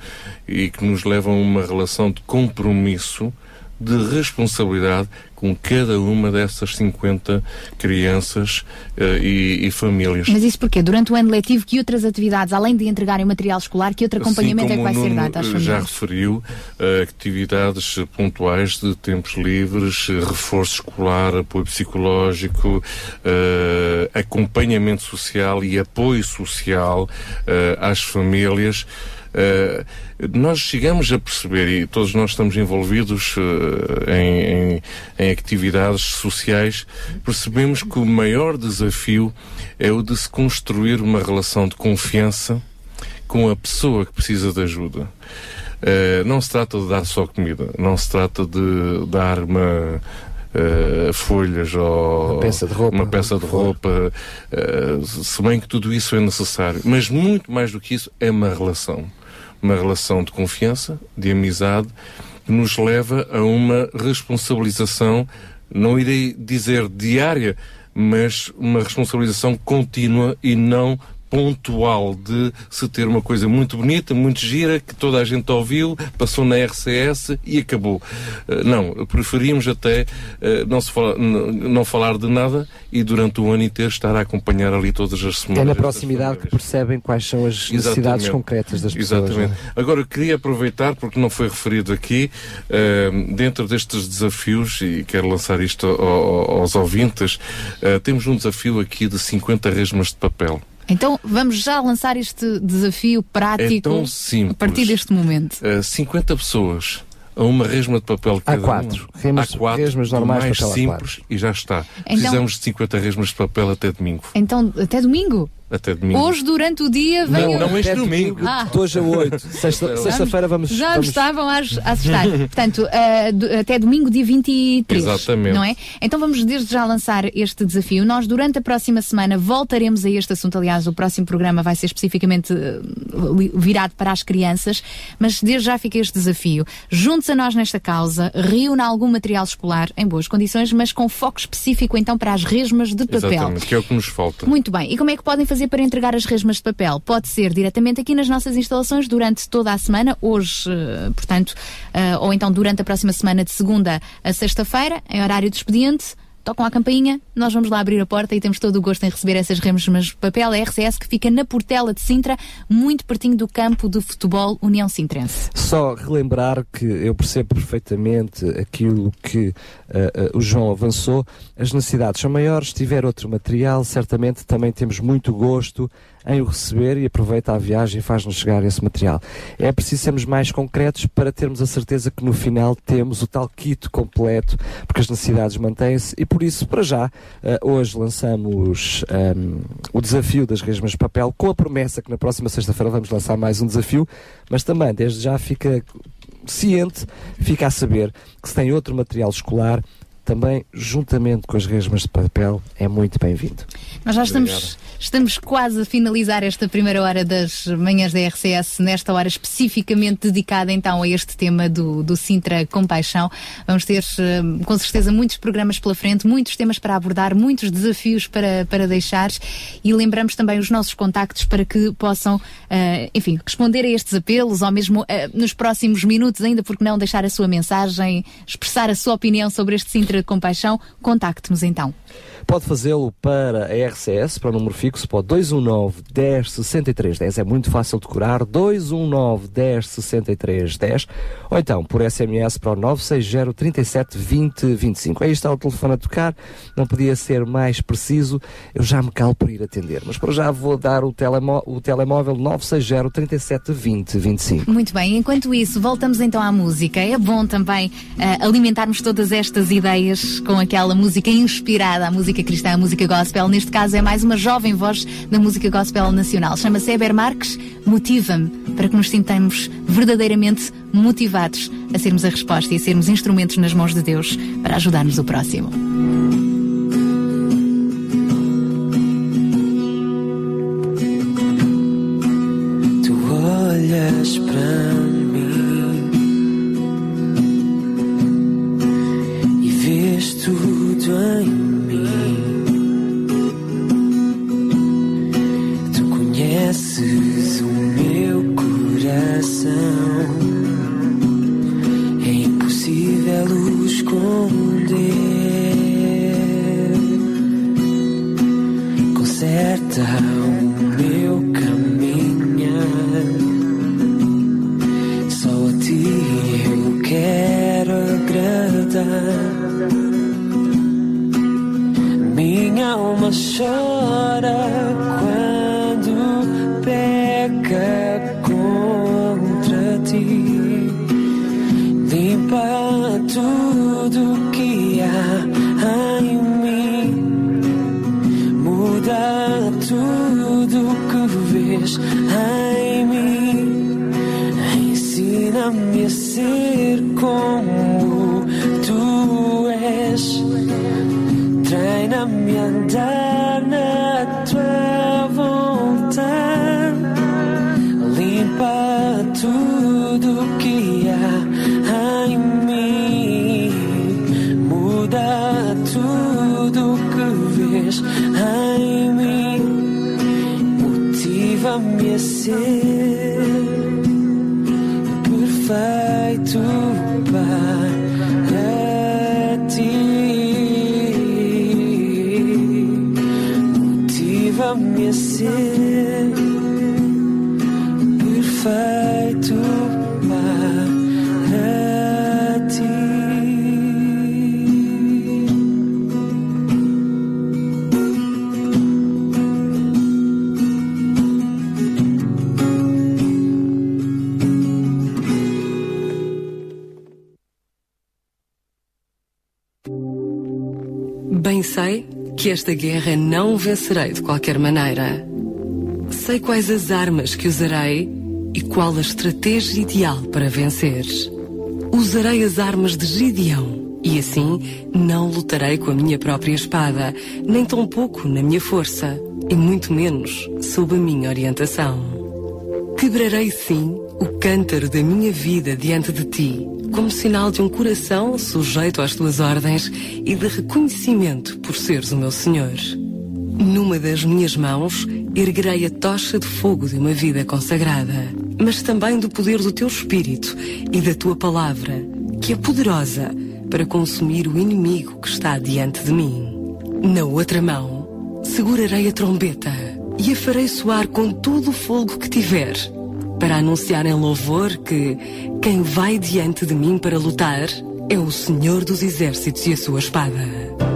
Speaker 3: e que nos leva a uma relação de compromisso, de responsabilidade com cada uma dessas 50 crianças uh, e, e, famílias.
Speaker 1: Mas isso porquê? Durante o ano letivo, que outras atividades, além de entregarem material escolar, que outro acompanhamento
Speaker 3: assim
Speaker 1: é que vai ser dado às famílias?
Speaker 3: Já referiu uh, atividades pontuais de tempos livres, reforço escolar, apoio psicológico, acompanhamento social e apoio social às famílias. Uh, nós chegamos a perceber, e todos nós estamos envolvidos uh, em, em, em, atividades sociais, percebemos que o maior desafio é o de se construir uma relação de confiança com a pessoa que precisa de ajuda. Uh, não se trata de dar só comida, não se trata de dar uma, Uh, folhas ou
Speaker 2: uma peça de roupa,
Speaker 3: uma peça de roupa uh, se bem que tudo isso é necessário. Mas muito mais do que isso é uma relação uma relação de confiança, de amizade, que nos leva a uma responsabilização, não irei dizer diária, mas uma responsabilização contínua e não pontual de se ter uma coisa muito bonita, muito gira, que toda a gente ouviu, passou na RCS e acabou. Uh, não, preferimos até uh, não, se fala, não falar de nada e durante o ano inteiro estar a acompanhar ali todas as semanas.
Speaker 2: É na proximidade que percebem quais são as necessidades Exatamente. concretas das pessoas.
Speaker 3: Exatamente. É? Agora, queria aproveitar, porque não foi referido aqui, uh, dentro destes desafios, e quero lançar isto aos ouvintes, temos um desafio aqui de 50 resmas de papel.
Speaker 1: Então vamos já lançar este desafio prático
Speaker 3: é simples,
Speaker 1: a partir deste momento.
Speaker 3: Uh, eh, 50 pessoas a uma resma de papel cada
Speaker 2: há quatro.
Speaker 3: Uma.
Speaker 2: Remas,
Speaker 3: há quatro,
Speaker 2: resmas normais
Speaker 3: mais
Speaker 2: papel
Speaker 3: simples e já está. Então, Precisamos de 50 resmas de papel até domingo.
Speaker 1: Então, até domingo?
Speaker 3: Até domingo.
Speaker 1: Hoje, durante o dia,
Speaker 3: vem Não, não este domingo.
Speaker 2: Ah. De hoje a 8. [laughs] Sexta-feira sexta vamos.
Speaker 1: Já
Speaker 2: vamos...
Speaker 1: estavam a assustar. [laughs] Portanto, uh, do, até domingo, dia 23.
Speaker 3: Exatamente.
Speaker 1: Não é? Então vamos desde já lançar este desafio. Nós, durante a próxima semana, voltaremos a este assunto. Aliás, o próximo programa vai ser especificamente uh, virado para as crianças. Mas desde já fica este desafio. Junte-se a nós nesta causa, reúna algum material escolar em boas condições, mas com foco específico então para as resmas de papel.
Speaker 3: Exatamente, que é o que nos falta.
Speaker 1: Muito bem. E como é que podem fazer? Fazer para entregar as resmas de papel? Pode ser diretamente aqui nas nossas instalações durante toda a semana, hoje, eh, portanto, eh, ou então durante a próxima semana de segunda a sexta-feira, em horário de expediente tocam a campainha, nós vamos lá abrir a porta e temos todo o gosto em receber essas resmas de papel. A RCS que fica na Portela de Sintra, muito pertinho do campo de futebol União Sintrense.
Speaker 2: Só relembrar que eu percebo perfeitamente aquilo que uh, o João avançou. As necessidades são maiores. Se tiver outro material, certamente também temos muito gosto em o receber e aproveita a viagem e faz-nos chegar esse material. É preciso sermos mais concretos para termos a certeza que no final temos o tal kit completo, porque as necessidades mantêm-se e por isso, para já, uh, hoje lançamos um, ehm, o desafio das resmas de papel com a promessa que na próxima sexta-feira vamos lançar mais um desafio, mas também desde já fica ciente, fica a saber que se tem outro material escolar também, juntamente com as resmas de papel, é muito bem-vindo.
Speaker 1: Nós já estamos, estamos quase a finalizar esta primeira hora das manhãs da RCS, nesta hora especificamente dedicada então a este tema do, do Sintra Compaixão. Vamos ter eh, com certeza muitos programas pela frente, muitos temas para abordar, muitos desafios para, para deixar e lembramos também os nossos contactos para que possam, uh, enfim, responder a estes apelos ou mesmo uh, nos próximos minutos, ainda porque não deixar a sua mensagem, expressar a sua opinião sobre este Sintra compaixão, contacte-nos então.
Speaker 2: Pode fazê-lo para a RCS, para o número fixo, para o 219 10 63 10. É muito fácil de curar. 219 10 63 10. Ou então por SMS para o 960 37 20 25. Aí está o telefone a tocar. Não podia ser mais preciso. Eu já me calo por ir atender. Mas para já vou dar o, telemó o telemóvel 960 37 20 25.
Speaker 1: Muito bem, enquanto isso, voltamos então à música. É bom também uh, alimentarmos todas estas ideias com aquela música inspirada, a música cristã, a música gospel. Neste caso é mais uma jovem voz da música gospel nacional. Chama-se Eber Marques, Motiva-me, para que nos sintamos verdadeiramente motivados a sermos a resposta e a sermos instrumentos nas mãos de Deus para ajudarmos o próximo.
Speaker 9: Tu olhas que
Speaker 10: esta guerra não vencerei de qualquer maneira. Sei quais as armas que usarei e qual a estratégia ideal para vencer. Usarei as armas de Gideão e assim não lutarei com a minha própria espada, nem tampouco na minha força, e muito menos sob a minha orientação. Quebrarei sim o cântaro da minha vida diante de ti, como sinal de um coração sujeito às tuas ordens e de reconhecimento por seres o meu Senhor. Numa das minhas mãos erguerei a tocha de fogo de uma vida consagrada, mas também do poder do teu espírito e da tua palavra, que é poderosa para consumir o inimigo que está diante de mim. Na outra mão, segurarei a trombeta e a farei soar com todo o fogo que tiver, para anunciar em louvor que quem vai diante de mim para lutar é o Senhor dos Exércitos e a sua espada.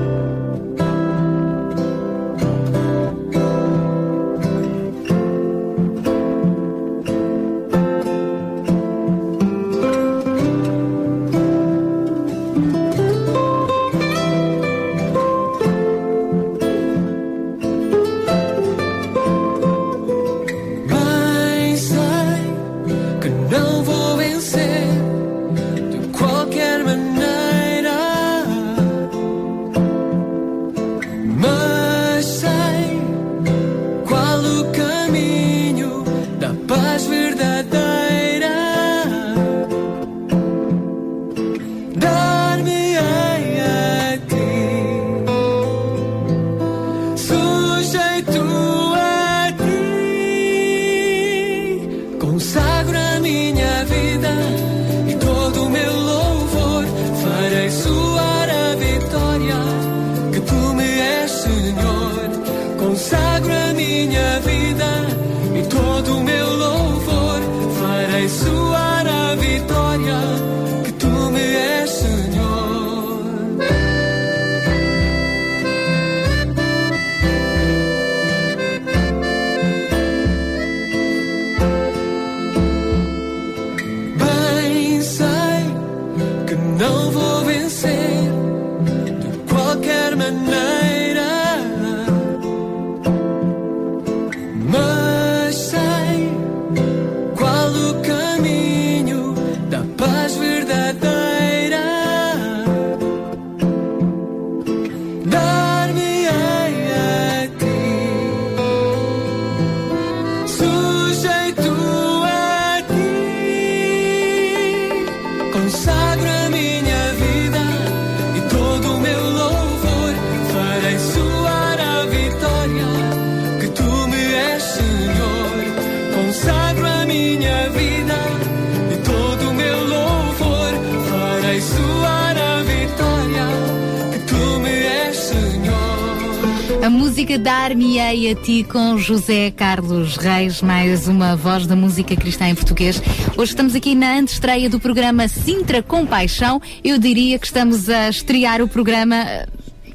Speaker 8: A
Speaker 1: música Dar-me-ei a ti com José Carlos Reis, mais uma voz da música cristã em português. Hoje estamos aqui na antestreia do programa Sintra com Paixão. Eu diria que estamos a estrear o programa.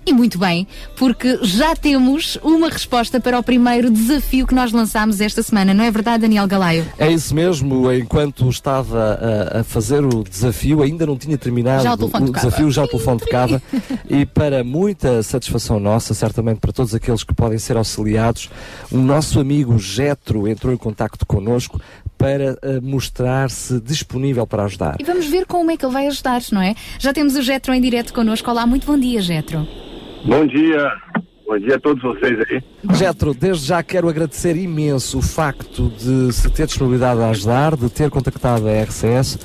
Speaker 1: E muito bem, porque já temos uma resposta para o primeiro desafio que nós lançámos esta semana, não é verdade, Daniel Galaio?
Speaker 2: É isso mesmo, enquanto estava a, a fazer o desafio, ainda não tinha terminado
Speaker 1: Já o telefone tocava.
Speaker 2: desafio, já o telefone tocava, [laughs] e para muita satisfação nossa, certamente para todos aqueles que podem ser auxiliados, o nosso amigo Getro entrou em contacto connosco para eh, mostrar-se disponível para ajudar.
Speaker 1: E vamos ver como é que ele vai ajudar, não é? Já temos o Getro em direto connosco. Olá, muito bom dia, Getro.
Speaker 11: Bom dia, bom dia a todos vocês aí.
Speaker 2: Getro, desde já quero agradecer imenso o facto de se ter disponibilidade a ajudar, de ter contactado a RCS,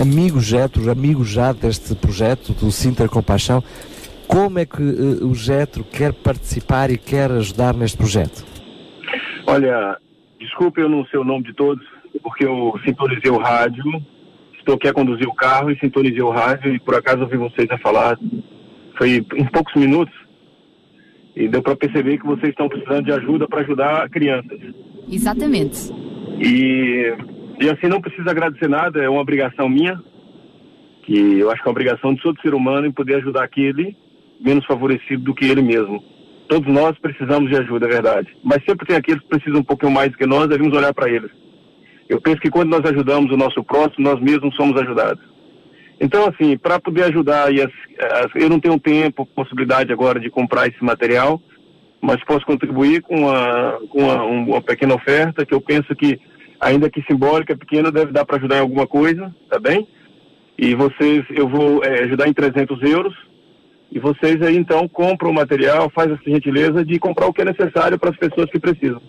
Speaker 2: amigo Getro, amigo já deste projeto do Sinter Compaixão. Como é que eh, o Getro quer participar e quer ajudar neste projeto?
Speaker 11: Olha, desculpe eu não sei o nome de todos, porque eu sintonizei o rádio, estou aqui a conduzir o carro e sintonizei o rádio e por acaso ouvi vocês a falar, foi em poucos minutos, e deu para perceber que vocês estão precisando de ajuda para ajudar crianças.
Speaker 1: Exatamente.
Speaker 11: E, e assim não precisa agradecer nada, é uma obrigação minha, que eu acho que é uma obrigação de todo ser humano em poder ajudar aquele menos favorecido do que ele mesmo. Todos nós precisamos de ajuda, é verdade. Mas sempre tem aqueles que precisam um pouquinho mais do que nós, devemos olhar para eles. Eu penso que quando nós ajudamos o nosso próximo, nós mesmos somos ajudados. Então, assim, para poder ajudar, as, as, eu não tenho tempo, possibilidade agora de comprar esse material, mas posso contribuir com uma, com uma, uma pequena oferta que eu penso que, ainda que simbólica, pequena, deve dar para ajudar em alguma coisa, tá bem? E vocês, eu vou é, ajudar em 300 euros, e vocês aí então compram o material, faz essa gentileza de comprar o que é necessário para as pessoas que precisam.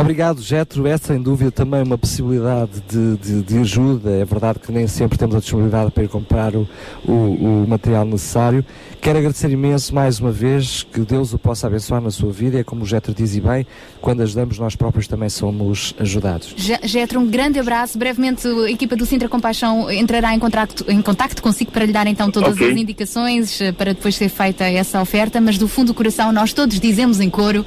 Speaker 2: Obrigado, Getro. É sem dúvida também uma possibilidade de, de, de ajuda. É verdade que nem sempre temos a disponibilidade para ir comprar o, o, o material necessário. Quero agradecer imenso mais uma vez que Deus o possa abençoar na sua vida. É como o Getro diz e bem, quando ajudamos, nós próprios também somos ajudados.
Speaker 1: Getro, um grande abraço. Brevemente a equipa do Sintra Compaixão entrará em contacto, em contacto consigo para lhe dar então todas
Speaker 11: Ok.
Speaker 1: as indicações eh, para depois ser feita essa oferta, mas do fundo do coração nós todos dizemos em coro.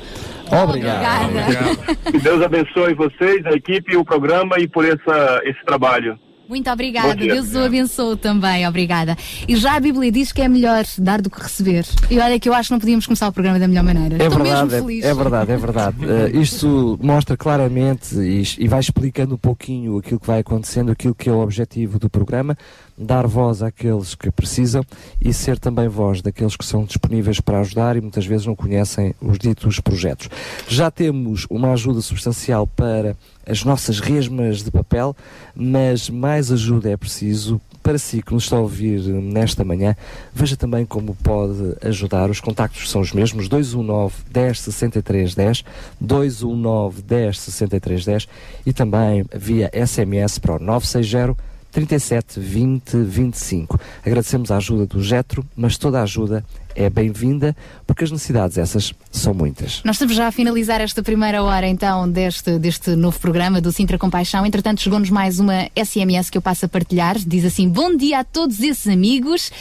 Speaker 2: Obrigado.
Speaker 1: Obrigada.
Speaker 11: Que Deus abençoe vocês, a equipe, o programa e por essa, esse trabalho.
Speaker 1: Muito obrigada. Deus o abençoe também. Obrigada. E já a Bíblia diz que é melhor dar do que receber. E olha que eu acho que não podíamos começar o programa da melhor maneira.
Speaker 2: É
Speaker 1: Estou
Speaker 2: verdade,
Speaker 1: mesmo feliz.
Speaker 2: é, é verdade, é verdade. [laughs] Eh, isto mostra claramente e, e vai explicando um pouquinho aquilo que vai acontecendo, aquilo que é o objetivo do programa, dar voz àqueles que precisam e ser também voz daqueles que são disponíveis para ajudar e muitas vezes não conhecem os ditos projetos. Já temos uma ajuda substancial para as nossas resmas de papel, mas mais ajuda é preciso para si que nos está a ouvir nesta manhã, veja também como pode ajudar. Os contactos são os mesmos: 219 10 63 10, 219 10 63 10 e também via SMS para o 960 37 20 25. Agradecemos a ajuda do Getro, mas toda a ajuda é bem-vinda, porque as necessidades essas são muitas.
Speaker 1: Nós estamos já a finalizar esta primeira hora, então, deste, deste novo programa do Sintra Compaixão. Entretanto, chegou-nos mais uma SMS que eu passo a partilhar. Diz assim: Bom dia a todos esses amigos.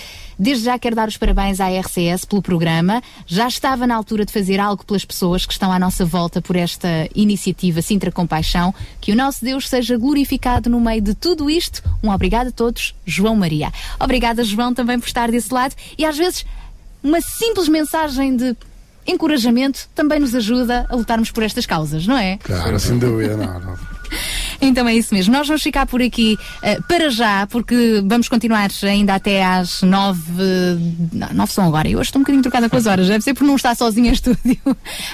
Speaker 1: Desde já quero dar os parabéns à RCS pelo programa. Já estava na altura de fazer algo pelas pessoas que estão à nossa volta por esta iniciativa Sintra Compaixão. Que o nosso Deus seja glorificado no meio de tudo isto. Um obrigado a todos, João Maria. Obrigada, João, também por estar desse lado. E às vezes, uma simples mensagem de encorajamento também nos ajuda a lutarmos por estas causas, não é?
Speaker 5: Claro, sem dúvida, não, não. [laughs]
Speaker 1: Então é isso mesmo. Nós vamos ficar por aqui uh, para já, porque vamos continuar ainda até às nove. Não, nove são agora. Eu hoje estou um bocadinho trocada com as horas. Deve ser por não estar sozinha em [laughs] estúdio.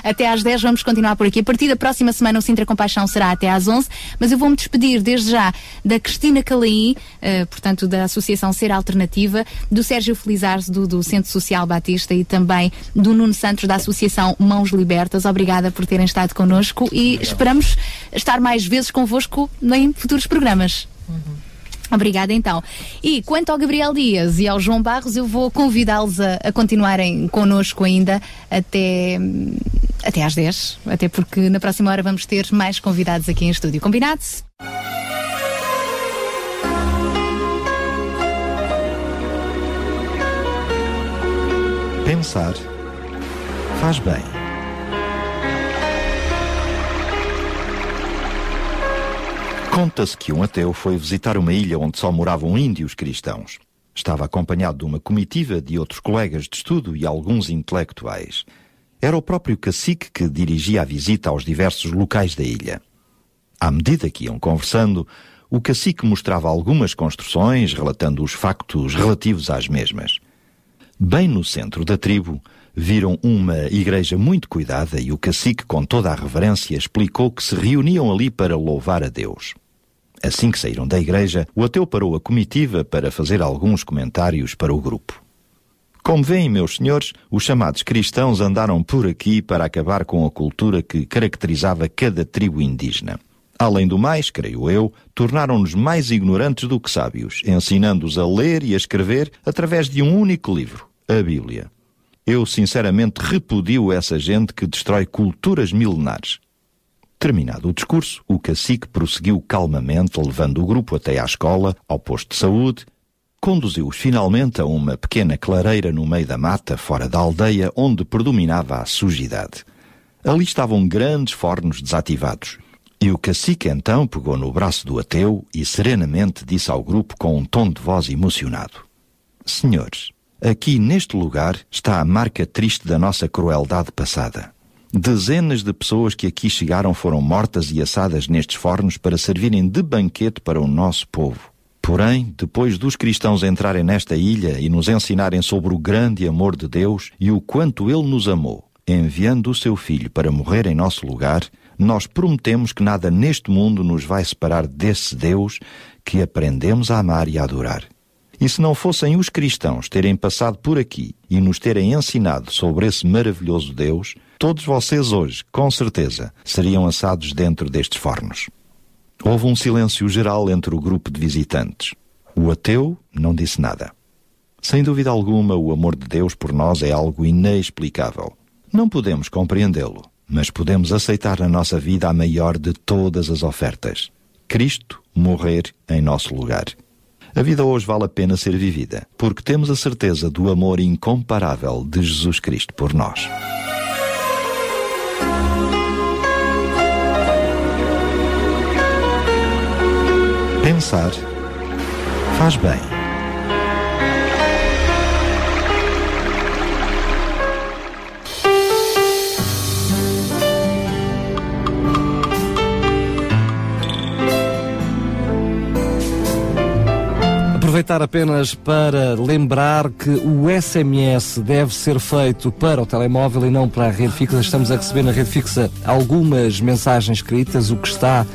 Speaker 1: até às dez vamos continuar por aqui. A partir da próxima semana o Sintra Compaixão será até às onze. Mas eu vou-me despedir desde já da Cristina Calaí, uh, portanto da Associação Ser Alternativa, do Sérgio Felizardo, do, do Centro Social Batista e também do Nuno Santos, da Associação Mãos Libertas. Obrigada por terem estado connosco e Obrigado. esperamos estar mais vezes convosco em futuros programas. Uhum. Obrigada então. E quanto ao Gabriel Dias e ao João Barros, eu vou convidá-los a, a, continuarem connosco ainda até, até às 10, até porque na próxima hora vamos ter mais convidados aqui em estúdio. Combinados?
Speaker 12: Pensar faz bem. Conta-se que um ateu foi visitar uma ilha onde só moravam índios cristãos. Estava acompanhado de uma comitiva de outros colegas de estudo e alguns intelectuais. Era o próprio cacique que dirigia a visita aos diversos locais da ilha. À medida que iam conversando, o cacique mostrava algumas construções, relatando os factos relativos às mesmas. Bem no centro da tribo, viram uma igreja muito cuidada e o cacique, com toda a reverência, explicou que se reuniam ali para louvar a Deus. Assim que saíram da igreja, o ateu parou a comitiva para fazer alguns comentários para o grupo. Como veem, meus senhores, os chamados cristãos andaram por aqui para acabar com a cultura que caracterizava cada tribo indígena. Além do mais, creio eu, tornaram-nos mais ignorantes do que sábios, ensinando-os a ler e a escrever através de um único livro, a Bíblia. Eu sinceramente repudio essa gente que destrói culturas milenares. Terminado o discurso, o cacique prosseguiu calmamente, levando o grupo até à escola, ao posto de saúde, conduziu-os finalmente a uma pequena clareira no meio da mata, fora da aldeia, onde predominava a sujidade. Ali estavam grandes fornos desativados. E o cacique então pegou no braço do ateu e serenamente disse ao grupo com um tom de voz emocionado: Senhores, aqui neste lugar está a marca triste da nossa crueldade passada. Dezenas de pessoas que aqui chegaram foram mortas e assadas nestes fornos para servirem de banquete para o nosso povo. Porém, depois dos cristãos entrarem nesta ilha e nos ensinarem sobre o grande amor de Deus e o quanto Ele nos amou, enviando o seu Filho para morrer em nosso lugar, nós prometemos que nada neste mundo nos vai separar desse Deus que aprendemos a amar e a adorar. E se não fossem os cristãos terem passado por aqui e nos terem ensinado sobre esse maravilhoso Deus, todos vocês hoje, com certeza, seriam assados dentro destes fornos. Houve um silêncio geral entre o grupo de visitantes. O ateu não disse nada. Sem dúvida alguma, o amor de Deus por nós é algo inexplicável. Não podemos compreendê-lo, mas podemos aceitar na nossa vida a maior de todas as ofertas: Cristo morrer em nosso lugar. A vida hoje vale a pena ser vivida, porque temos a certeza do amor incomparável de Jesus Cristo por nós. Pensar faz bem.
Speaker 2: aproveitar apenas para lembrar que o SMS deve ser feito para o telemóvel e não para a rede fixa. Estamos a receber na rede fixa algumas mensagens escritas, o que está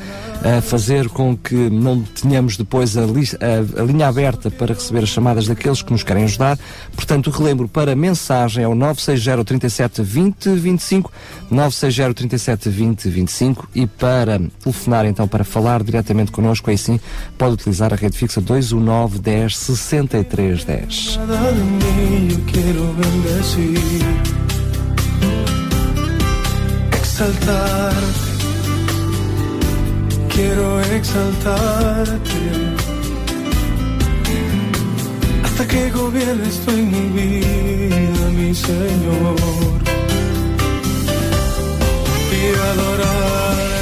Speaker 2: a fazer com que não tenhamos depois a, li- a- a linha aberta para receber as chamadas daqueles que nos querem ajudar. Portanto, relembro para mensagem é o 960 37 20 25, 960 37 20 25 e para telefonar então para falar diretamente connosco, aí sim pode utilizar a rede fixa 219 10 63 10.
Speaker 8: Nada de mí yo quiero exaltarte, hasta que gobiernes tú en mi vida, mi Señor, y adorarte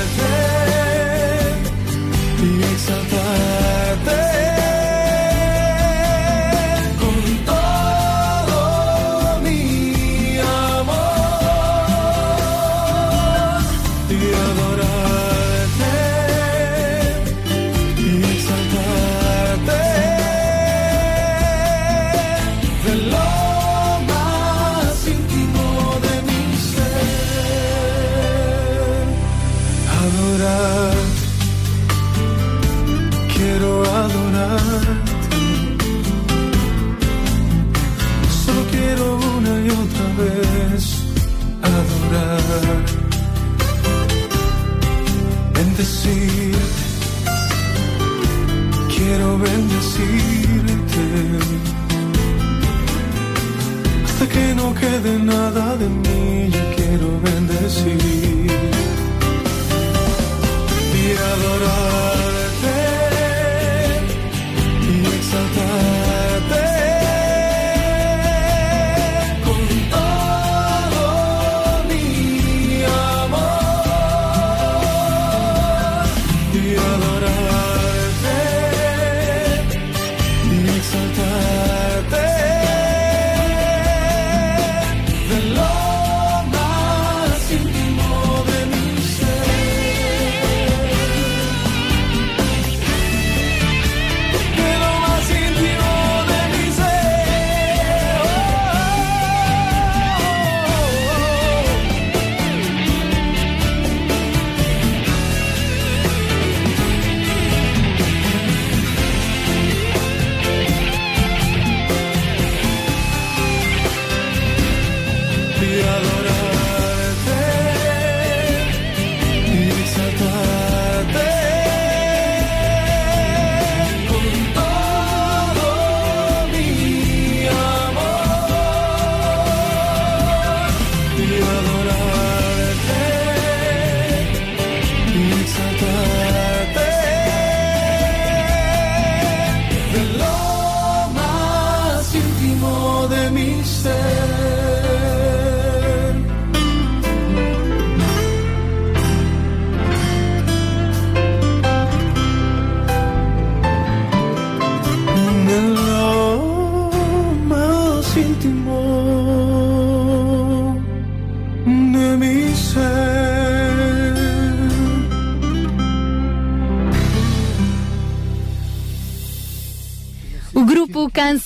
Speaker 8: hasta que no quede nada de mí. Yo quiero bendecir y adorarte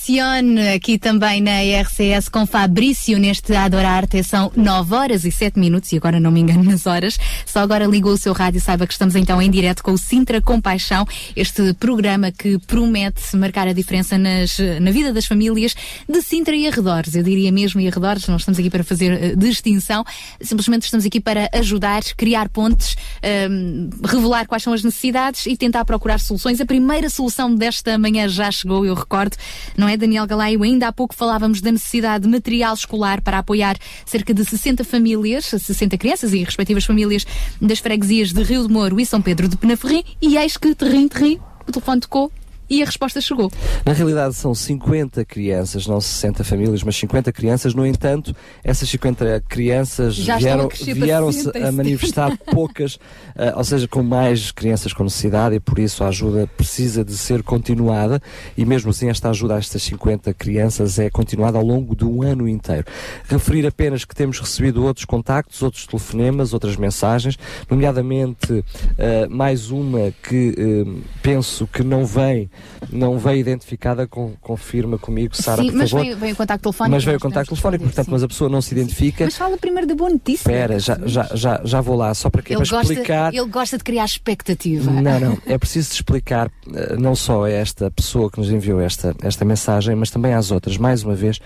Speaker 1: Cancione, aqui também na RCS, com Fabrício neste Adorarte, são 9 horas e 7 minutos, e agora não me engano nas horas. Só agora ligou o seu rádio, saiba que estamos então em direto com o Sintra Compaixão, este programa que promete marcar a diferença nas, na vida das famílias de Sintra e arredores. Eu diria mesmo e arredores, não estamos aqui para fazer eh, distinção, simplesmente estamos aqui para ajudar, criar pontes, ehm, revelar quais são as necessidades e tentar procurar soluções. A primeira solução desta manhã já chegou, eu recordo, não é, Daniel Galaio? Ainda há pouco falávamos da necessidade de material escolar para apoiar cerca de 60 famílias, 60 crianças e respectivas famílias das freguesias de Rio de Moro e São Pedro de Penaferrim e eis que, terrim, terrim, o telefone tocou e a resposta chegou.
Speaker 2: Na realidade são 50 crianças, não 60 famílias, mas 50 crianças. No entanto, essas 50 crianças
Speaker 1: Já
Speaker 2: vieram,
Speaker 1: crescer para
Speaker 2: vieram-se
Speaker 1: 60 e
Speaker 2: a
Speaker 1: 70.
Speaker 2: manifestar [laughs] poucas, ah, ou seja, com mais crianças com necessidade e por isso a ajuda precisa de ser continuada e mesmo assim esta ajuda a estas 50 crianças é continuada ao longo do ano inteiro. Referir apenas que temos recebido outros contactos, outros telefonemas, outras mensagens, nomeadamente ah, mais uma que eh, penso que não vem não veio identificada, com, confirma comigo, Sara,
Speaker 1: Sim,
Speaker 2: por
Speaker 1: mas
Speaker 2: favor.
Speaker 1: veio, veio o contacto telefónico.
Speaker 2: mas veio o contacto telefónico, portanto, mas a pessoa não se identifica.
Speaker 1: Mas fala primeiro da boa notícia.
Speaker 2: Espera, já, já, já, já vou lá, só para quê?
Speaker 1: Ele
Speaker 2: Para
Speaker 1: gosta,
Speaker 2: explicar.
Speaker 1: ele gosta de criar expectativa.
Speaker 2: Não, não. É preciso explicar eh, não só a esta pessoa que nos enviou esta, esta mensagem, mas também às outras, mais uma vez,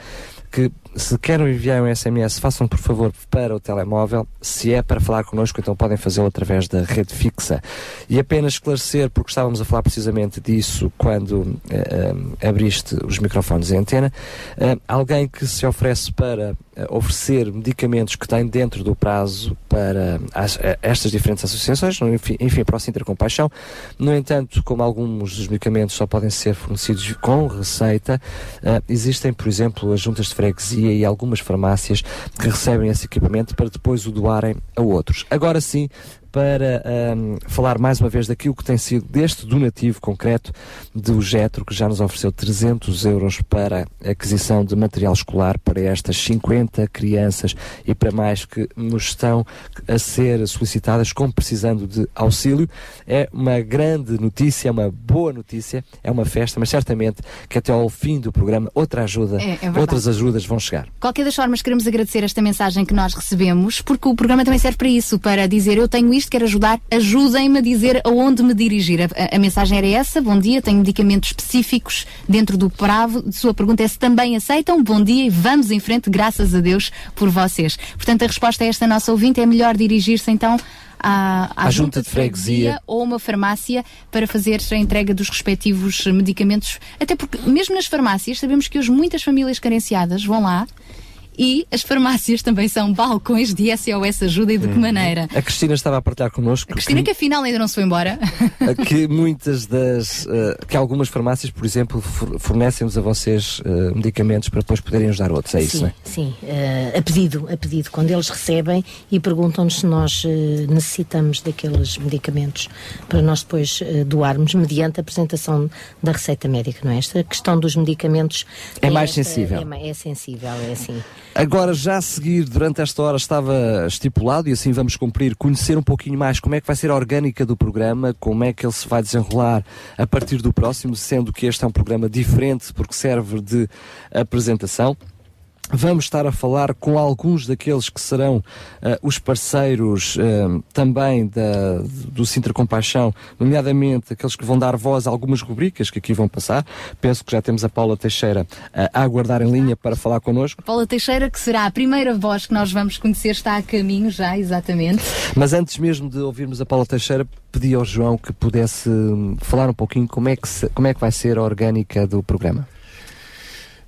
Speaker 2: que se querem enviar um SMS, façam por favor para o telemóvel. Se é para falar connosco, então podem fazê-lo através da rede fixa. E apenas esclarecer, porque estávamos a falar precisamente disso quando eh, abriste os microfones e a antena, eh, alguém que se oferece para oferecer medicamentos que têm dentro do prazo para as- estas diferentes associações, enfim, enfim, para o Sintra Compaixão. No entanto, como alguns dos medicamentos só podem ser fornecidos com receita, existem, por exemplo, as juntas de freguesia e algumas farmácias que recebem esse equipamento para depois o doarem a outros. Agora sim, para ahm, falar mais uma vez daquilo que tem sido deste donativo concreto do Getro, que já nos ofereceu 300 euros para aquisição de material escolar para estas 50 crianças e para mais que nos estão a ser solicitadas como precisando de auxílio. É uma grande notícia, é uma boa notícia, é uma festa, mas certamente que até ao fim do programa outra ajuda,
Speaker 1: É, é
Speaker 2: outras ajudas vão chegar.
Speaker 1: Qualquer das formas, queremos agradecer esta mensagem que nós recebemos, porque o programa também serve para isso, para dizer eu tenho isto, quero ajudar, ajudem-me a dizer aonde me dirigir. A, a- a mensagem era essa, bom dia, tenho medicamentos específicos dentro do Bravo. A sua pergunta é se também aceitam, bom dia e vamos em frente, graças a Deus por vocês. Portanto, a resposta a esta nossa ouvinte é melhor dirigir-se então à, à
Speaker 2: À junta de freguesia.
Speaker 1: ou uma farmácia para fazer a entrega dos respectivos medicamentos. Até porque, mesmo nas farmácias, sabemos que hoje muitas famílias carenciadas vão lá e as farmácias também são balcões de SOS Ajuda e de que maneira?
Speaker 2: A Cristina estava a partilhar connosco
Speaker 1: A Cristina, que afinal ainda não se foi embora.
Speaker 2: que [laughs] muitas das eh, que algumas farmácias, por exemplo, for- fornecem-nos a vocês eh, medicamentos para depois poderem ajudar outros, é isso,
Speaker 7: sim,
Speaker 2: não é?
Speaker 7: sim, eh, a pedido, a pedido, quando eles recebem e perguntam-nos se nós necessitamos daqueles medicamentos para nós depois doarmos mediante a apresentação da receita médica, não é? Esta questão dos medicamentos
Speaker 2: É mais
Speaker 7: esta-
Speaker 2: sensível.
Speaker 7: É, é sensível, é assim.
Speaker 2: Agora, já a seguir, durante esta hora estava estipulado, e assim vamos cumprir, conhecer um pouquinho mais como é que vai ser a orgânica do programa, como é que ele se vai desenrolar a partir do próximo, sendo que este é um programa diferente porque serve de apresentação. Vamos estar a falar com alguns daqueles que serão eh, os parceiros eh, também da, do Sintra Compaixão, nomeadamente aqueles que vão dar voz a algumas rubricas que aqui vão passar. Penso que já temos a Paula Teixeira eh, a aguardar em linha para falar connosco.
Speaker 1: Paula Teixeira, que será a primeira voz que nós vamos conhecer, está a caminho já, exatamente.
Speaker 2: Mas antes mesmo de ouvirmos a Paula Teixeira, pedi ao João que pudesse hum, falar um pouquinho como é que, se- como é que vai ser a orgânica do programa.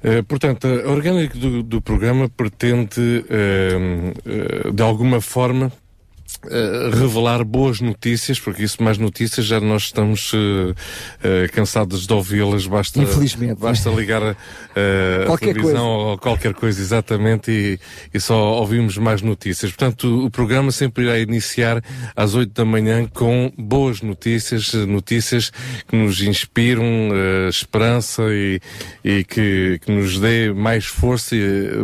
Speaker 3: Eh, portanto, a orgânica do, do programa pretende, eh, eh, de alguma forma, eh, revelar boas notícias, porque isso mais notícias já nós estamos eh, eh, cansados de ouvi-las, basta, basta ligar eh, a
Speaker 2: Qualquer
Speaker 3: televisão
Speaker 2: coisa.
Speaker 3: ou qualquer coisa exatamente e, e só ouvimos mais notícias. Portanto, o, programa sempre irá iniciar às 8 da manhã com boas notícias, notícias que nos inspiram esperança e, e que, que nos dê mais força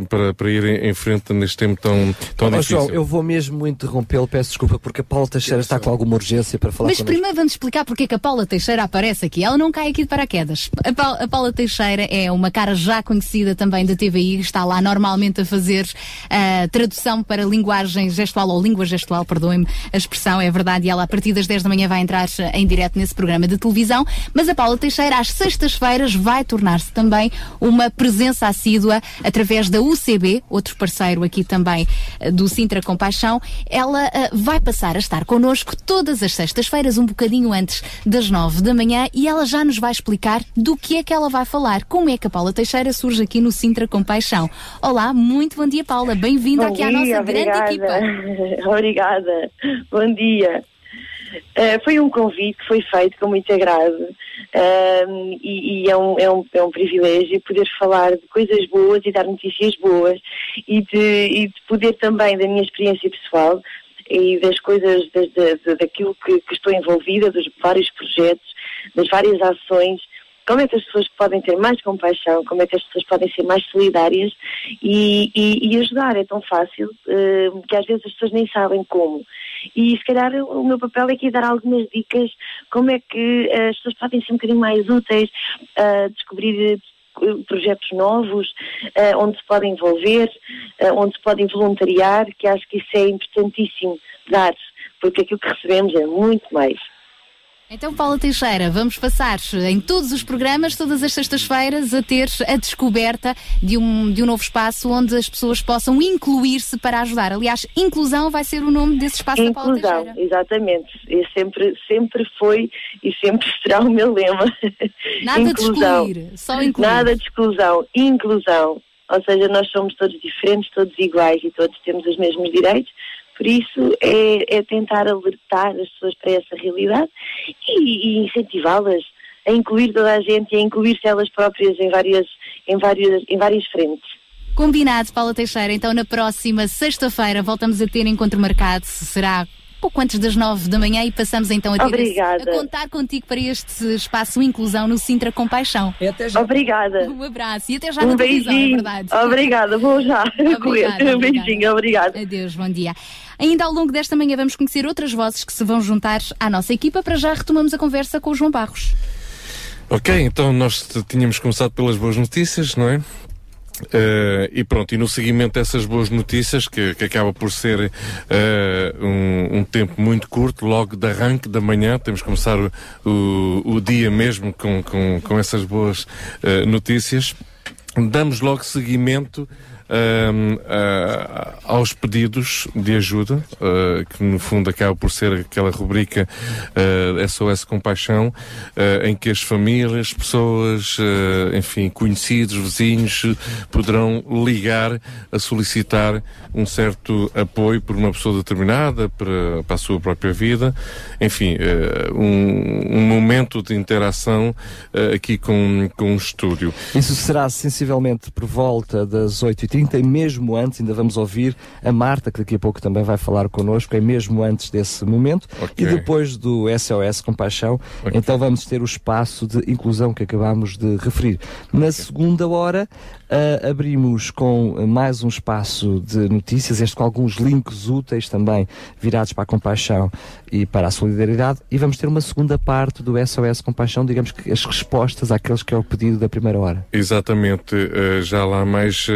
Speaker 3: para, para ir em, em frente neste tempo tão, tão difícil.
Speaker 2: João, eu vou mesmo interrompê-lo, peço desculpa, porque a Paula Teixeira está com alguma urgência para falar
Speaker 1: Mas
Speaker 2: connosco.
Speaker 1: primeiro vamos explicar porque é que a Paula Teixeira aparece aqui. Ela não cai aqui de paraquedas. A, Paula, a Paula Teixeira é uma cara já conhecida também da TVI, está lá normalmente a fazer a tradução para linguagem gestual ou língua gestual, perdoem-me a expressão, é verdade, e ela a partir das 10 da manhã vai entrar eh, em direto nesse programa de televisão. Mas a Paula Teixeira, às sextas-feiras, vai tornar-se também uma presença assídua através da UCB, outro parceiro aqui também eh, do Sintra Compaixão. Ela eh, vai passar a estar connosco todas as sextas-feiras, um bocadinho antes das nove da manhã, e ela já nos vai explicar do que é que ela vai falar, como é que a Paula Teixeira surge aqui no Sintra Compaixão. Olá, muito bom dia, Paula. Bem-vinda aqui à nossa grande
Speaker 13: obrigada.
Speaker 1: equipa. [laughs]
Speaker 13: obrigada. Bom dia. Eh, foi um convite que foi feito com muito agrado ehm, e, e é, um, é, um, é um privilégio poder falar de coisas boas e dar notícias boas e de, e de poder também da minha experiência pessoal e das coisas, das, da- da- daquilo que, que estou envolvida, dos vários projetos, das várias ações, como é que as pessoas podem ter mais compaixão, como é que as pessoas podem ser mais solidárias e, e- e ajudar. É tão fácil eh, que às vezes as pessoas nem sabem como. E se calhar o meu papel é aqui dar algumas dicas como é que eh, as pessoas podem ser um bocadinho mais úteis a descobrir projetos novos, eh, onde se podem envolver, eh, onde se podem voluntariar, que acho que isso é importantíssimo dar, porque aquilo que recebemos é muito mais.
Speaker 1: Então, Paula Teixeira, vamos passar em todos os programas, todas as sextas-feiras, a ter a descoberta de um, de um novo espaço onde as pessoas possam incluir-se para ajudar. Aliás, inclusão vai ser o nome desse espaço da Paula
Speaker 13: Inclusão,
Speaker 1: Teixeira.
Speaker 13: exatamente. E sempre, sempre foi e sempre [laughs] será o meu lema.
Speaker 1: Nada de
Speaker 13: Inclusão.
Speaker 1: excluir, só incluir.
Speaker 13: Nada de exclusão, inclusão. Ou seja, nós somos todos diferentes, todos iguais e todos temos os mesmos direitos. Por isso é, é tentar alertar as pessoas para essa realidade e, e incentivá-las a incluir toda a gente e a incluir-se elas próprias em várias, em várias, em várias frentes.
Speaker 1: Combinado, Paula Teixeira. Então, na próxima sexta-feira, voltamos a ter encontro marcado. Será pouco antes das nove da manhã e passamos então a esse- a contar contigo para este espaço Inclusão no Sintra Compaixão.
Speaker 13: Obrigada.
Speaker 1: Um abraço e até já
Speaker 13: Um
Speaker 1: na televisão, é
Speaker 13: beijinho.
Speaker 1: verdade.
Speaker 13: Obrigada, vou já correr.
Speaker 1: Obrigada, [laughs]
Speaker 13: Um beijinho, obrigada.
Speaker 1: Adeus, bom dia. Ainda ao longo desta manhã vamos conhecer outras vozes que se vão juntar à nossa equipa. Para já retomamos a conversa com o João Barros.
Speaker 3: Ok, então nós tínhamos começado pelas boas notícias, não é? Eh, e pronto, e no seguimento dessas boas notícias, que, que acaba por ser eh, um, um tempo muito curto, logo de arranque da manhã, temos que começar o, o, o dia mesmo com, com, com essas boas eh, notícias. Damos logo seguimento a- aos pedidos de ajuda, ah, que no fundo acaba por ser aquela rubrica SOS Compaixão, ah, em que as famílias, pessoas, enfim, conhecidos, vizinhos, poderão ligar a solicitar um certo apoio por uma pessoa determinada para, para a sua própria vida, enfim, um, um momento de interação aqui com, com o estúdio.
Speaker 2: Isso será sensivelmente por volta das 8h30 e mesmo antes, ainda vamos ouvir a Marta, que daqui a pouco também vai falar connosco, é mesmo antes desse momento.
Speaker 3: Ok.
Speaker 2: E depois do SOS Compaixão, então vamos ter o espaço de inclusão que acabámos de referir. Na segunda hora, ah, abrimos com mais um espaço de notícias, este com alguns links úteis também virados para a compaixão e para a solidariedade, e vamos ter uma segunda parte do SOS Compaixão, digamos que as respostas àqueles que é o pedido da primeira hora.
Speaker 3: Exatamente, eh, já lá mais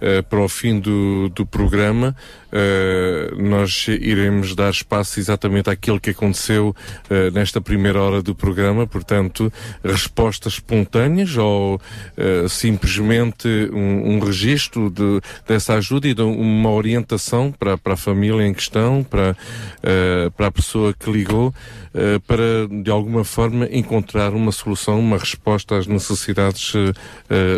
Speaker 3: eh, para o fim do, do programa, eh, nós iremos dar espaço exatamente àquilo que aconteceu eh, nesta primeira hora do programa, portanto, respostas espontâneas ou eh, simplesmente um, um registro de, dessa ajuda e de uma orientação para, para a família em questão, para, para a pessoa que ligou, para de alguma forma encontrar uma solução, uma resposta às necessidades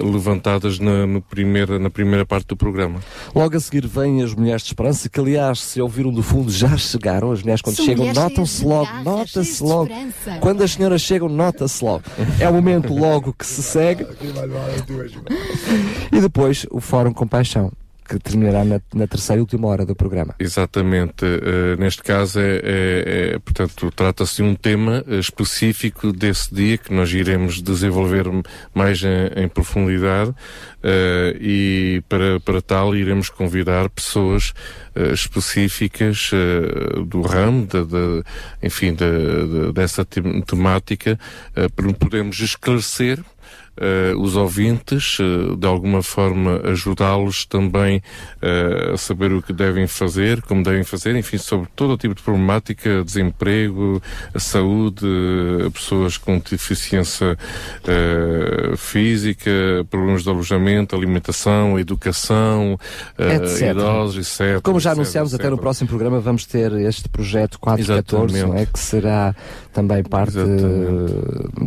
Speaker 3: levantadas na, primeira, na primeira parte do programa.
Speaker 2: Logo a seguir vêm as Mulheres de Esperança, que aliás, se ouviram do fundo, já chegaram. As mulheres quando
Speaker 1: São
Speaker 2: chegam, notam-se logo, nota-se logo.
Speaker 1: esperança.
Speaker 2: Quando as senhoras chegam, nota-se logo. É o momento logo que se segue. E depois o Fórum Compaixão, que terminará na, na terceira e última hora do programa.
Speaker 3: Exatamente. Eh, neste caso, é, é- é, portanto, trata-se de um tema eh, específico desse dia que nós iremos desenvolver mais em, em profundidade eh, e para, para tal iremos convidar pessoas eh, específicas do ramo, da, da- enfim, da- da- dessa tem- temática, para podermos esclarecer eh, os ouvintes, eh, de alguma forma ajudá-los também eh, a saber o que devem fazer, como devem fazer, enfim, sobre todo o tipo de problemática, desemprego, saúde, pessoas com deficiência física, problemas de alojamento, alimentação, educação,
Speaker 2: Etc.
Speaker 3: idosos, etc.
Speaker 2: Como já
Speaker 3: etc,
Speaker 2: anunciámos até no
Speaker 3: etc.
Speaker 2: próximo programa, vamos ter este projeto 414, não é? que será também parte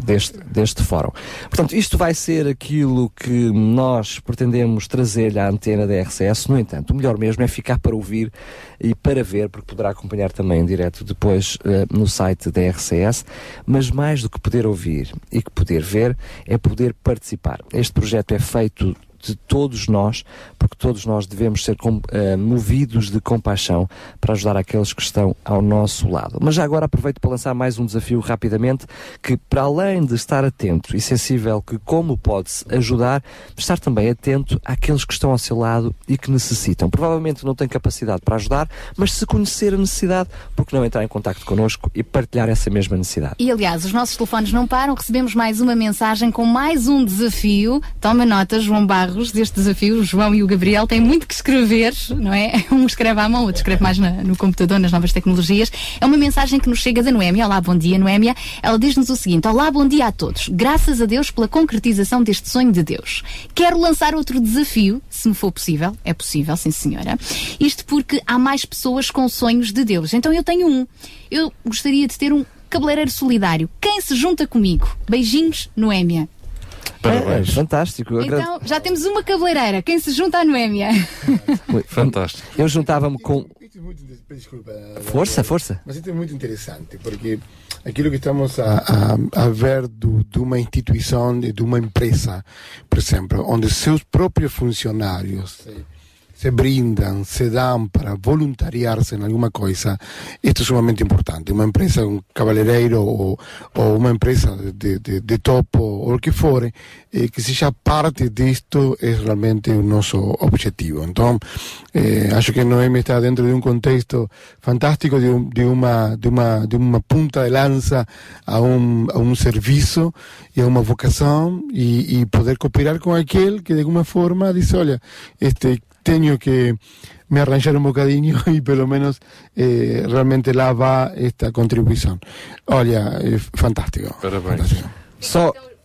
Speaker 2: deste, deste fórum. Portanto, isto vai ser aquilo que nós pretendemos trazer à antena da RCS. No entanto, o melhor mesmo é ficar para ouvir e para ver, porque poderá acompanhar também em direto depois eh, no site da RCS. Mas mais do que poder ouvir e que poder ver, é poder participar. Este projeto é feito de todos nós, porque todos nós devemos ser com, eh, movidos de compaixão para ajudar aqueles que estão ao nosso lado. Mas já agora aproveito para lançar mais um desafio rapidamente, que para além de estar atento e sensível que como pode-se ajudar, estar também atento àqueles que estão ao seu lado e que necessitam. Provavelmente não tem capacidade para ajudar, mas se conhecer a necessidade, porque não entrar em contato connosco e partilhar essa mesma necessidade.
Speaker 1: E aliás, os nossos telefones não param, recebemos mais uma mensagem com mais um desafio. Toma nota, João Barros, deste desafio. O João e o Gabriel têm muito que escrever, não é? [laughs] Um escreve à mão, outro escreve mais na- no computador, nas novas tecnologias. É uma mensagem que nos chega da Noémia. Olá, bom dia, Noémia. Ela diz-nos o seguinte: Olá, bom dia a todos. Graças a Deus pela concretização deste sonho de Deus. Quero lançar outro desafio, se me for possível. É possível, sim, senhora. Isto porque há mais pessoas com sonhos de Deus. Então eu tenho um. Eu gostaria de ter um cabeleireiro solidário. Quem se junta comigo? Beijinhos, Noémia.
Speaker 2: Parabéns. É, fantástico. Agra-
Speaker 1: Então, já temos uma cabeleireira. Quem se junta à Noémia?
Speaker 3: Fantástico.
Speaker 2: Eu juntava-me com.
Speaker 5: Desculpa.
Speaker 2: Força, força.
Speaker 5: Mas isso é muito interessante, porque aquilo que estamos a, a, a ver do, de uma instituição, de uma empresa, por exemplo, onde seus próprios funcionários se, se brindam, se dão para voluntariar-se em alguma coisa, isto é sumamente importante. Uma empresa, um cabeleireiro ou, ou uma empresa de, de, de topo, o que for, eh, que seja parte disto é realmente o nosso objetivo. Então, eh, acho que Noemi está dentro de um contexto fantástico, de, um, de, uma, de, uma, de uma punta de lança a um, a um serviço e a uma vocação e poder cooperar com aquele que de alguma forma diz, olha, este, tenho que me arranjar um bocadinho e pelo [laughs] menos eh, realmente lá va esta contribuição. Olha, é fantástico.
Speaker 3: Parabéns.
Speaker 2: Só,
Speaker 1: Fica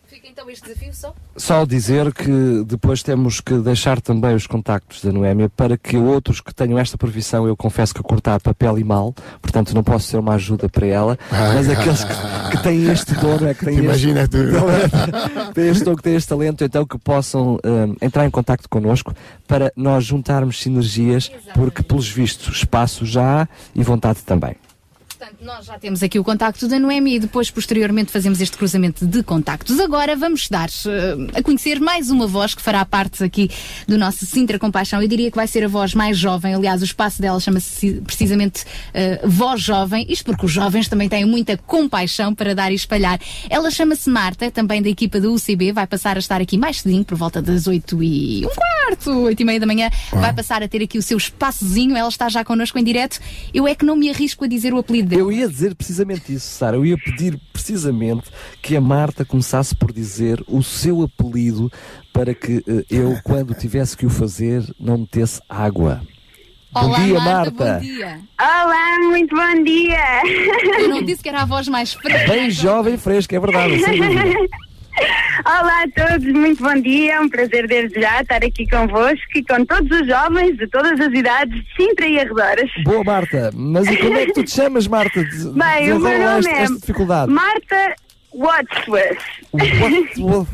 Speaker 1: então este desafio só.
Speaker 2: só dizer que depois temos que deixar também os contactos da Noémia para que outros que tenham esta previsão, eu confesso que cortar papel e mal, portanto não posso ser uma ajuda para ela, mas aqueles que, que têm este dom, é que têm
Speaker 5: Imagina
Speaker 2: este,
Speaker 5: tu.
Speaker 2: têm este dom, que têm este talento, então que possam hum, entrar em contacto connosco para nós juntarmos sinergias, porque pelos vistos espaço já há e vontade também.
Speaker 1: Portanto, nós já temos aqui o contacto da Noemi e depois, posteriormente, fazemos este cruzamento de contactos. Agora vamos dar eh, a conhecer mais uma voz que fará parte aqui do nosso Sintra Compaixão. Eu diria que vai ser a voz mais jovem. Aliás, o espaço dela chama-se precisamente eh, Voz Jovem. Isto porque os jovens também têm muita compaixão para dar e espalhar. Ela chama-se Marta, também da equipa do UCB. Vai passar a estar aqui mais cedinho, por volta das 8 e um quarto, 8 e meia da manhã. Vai passar a ter aqui o seu espaçozinho. Ela está já connosco em direto. Eu é que não me arrisco a dizer o apelido
Speaker 2: Eu ia dizer precisamente isso, Sara. Eu ia pedir precisamente que a Marta começasse por dizer o seu apelido para que eh, eu, quando tivesse que o fazer, não metesse água.
Speaker 1: Olá,
Speaker 2: bom dia,
Speaker 1: Marta,
Speaker 2: Marta.
Speaker 1: bom dia.
Speaker 14: Olá, muito bom dia.
Speaker 1: Eu não disse que era a voz mais fresca.
Speaker 2: Bem jovem e fresca, é verdade. sem dúvida. [laughs]
Speaker 14: Olá a todos, muito bom dia. É um prazer desde já estar aqui convosco e com todos os jovens de todas as idades de Sintra e arredores.
Speaker 2: Boa, Marta. Mas e como é que tu te chamas, Marta? De- [laughs]
Speaker 14: Bem, o meu nome
Speaker 2: esta,
Speaker 14: é
Speaker 2: esta dificuldade.
Speaker 14: Marta Wadsworth.
Speaker 2: What-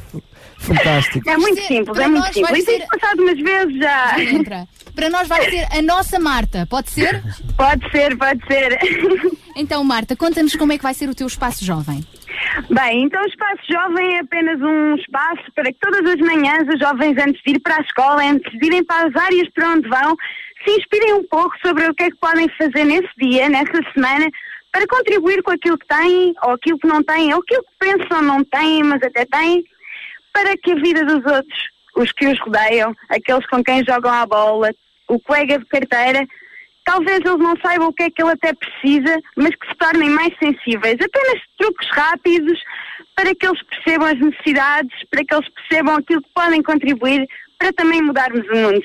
Speaker 2: Fantástico.
Speaker 14: É muito simples,
Speaker 1: para
Speaker 14: é muito simples. E
Speaker 1: ser-
Speaker 14: tenho passado umas vezes já.
Speaker 1: Já entra. Para nós vai ser a nossa Marta, pode ser?
Speaker 14: Pode ser, pode ser.
Speaker 1: Então, Marta, conta-nos como é que vai ser o teu espaço jovem.
Speaker 14: Bem, então o Espaço Jovem é apenas um espaço para que todas as manhãs os jovens, antes de ir para a escola, antes de irem para as áreas para onde vão, se inspirem um pouco sobre o que é que podem fazer nesse dia, nessa semana, para contribuir com aquilo que têm, ou aquilo que não têm, ou aquilo que pensam não têm, mas até têm, para que a vida dos outros, os que os rodeiam, aqueles com quem jogam a bola, o colega de carteira, talvez eles não saibam o que é que ele até precisa, mas que se tornem mais sensíveis. Apenas truques rápidos para que eles percebam as necessidades, para que eles percebam aquilo que podem contribuir para também mudarmos o mundo.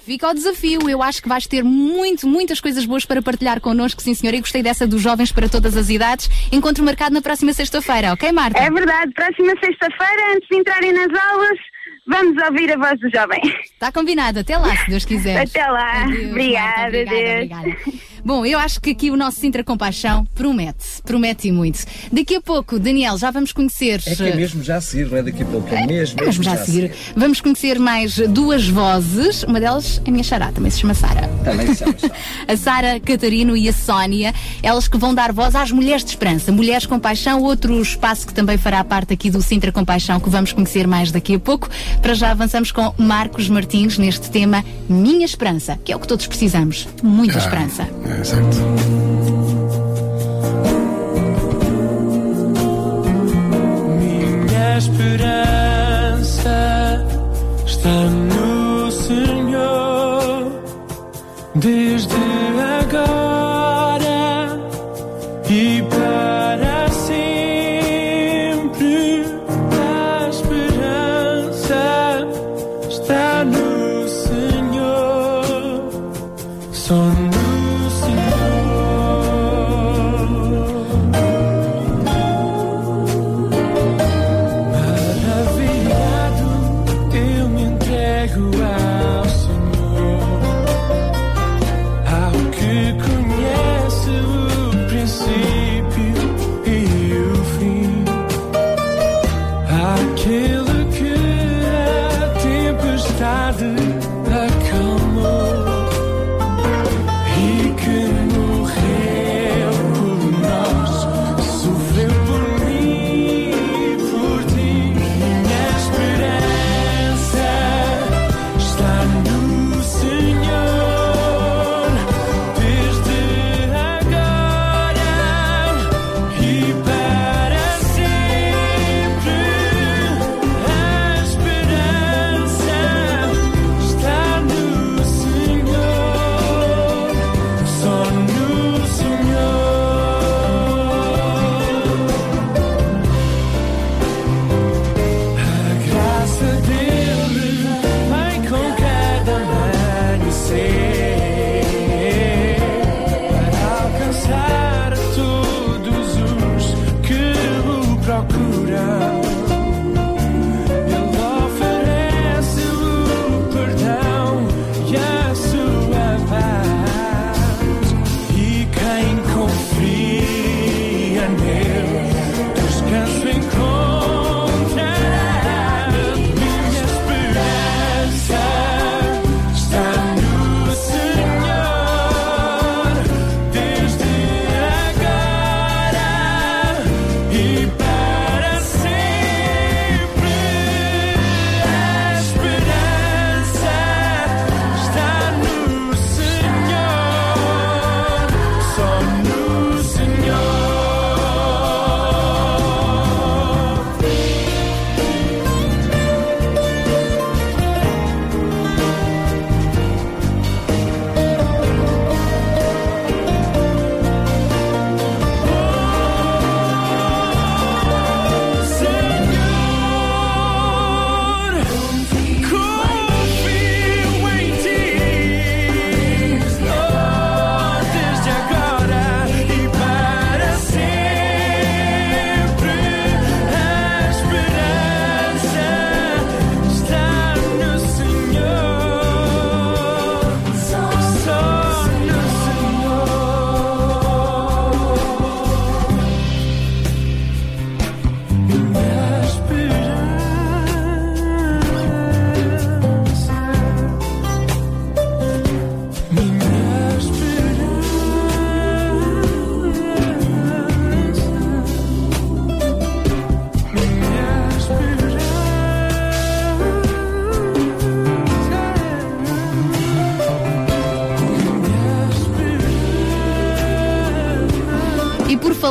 Speaker 1: Fica o desafio. Eu acho que vais ter muito, muitas coisas boas para partilhar connosco, sim senhor. E gostei dessa dos jovens para todas as idades. Encontro marcado na próxima sexta-feira, ok, Marta?
Speaker 14: É verdade, próxima sexta-feira, antes de entrarem nas aulas, vamos ouvir a voz do jovem.
Speaker 1: Está combinado. Até lá, se Deus quiser.
Speaker 14: Até lá.
Speaker 1: Adeus,
Speaker 14: obrigada,
Speaker 1: Marta, obrigada,
Speaker 14: adeus.
Speaker 1: obrigada. Bom, eu acho que aqui o nosso Sintra Compaixão promete, promete e muito. Daqui a pouco, Daniel, já vamos conhecer.
Speaker 2: É que é mesmo já a seguir, não é daqui a pouco, é mesmo,
Speaker 1: É mesmo já a seguir. Vamos conhecer mais duas vozes. Uma delas é a minha xará, também se chama Sara.
Speaker 2: Também se chama [laughs]
Speaker 1: A Sara Catarino e a Sónia, elas que vão dar voz às mulheres de esperança, mulheres com paixão, outro espaço que também fará parte aqui do Sintra Compaixão, que vamos conhecer mais daqui a pouco. Para já avançamos com Marcos Martins neste tema Minha Esperança, que é o que todos precisamos. Muita
Speaker 5: Ah,
Speaker 1: esperança.
Speaker 5: é, exato.
Speaker 8: Minha esperança está no Senhor, desde agora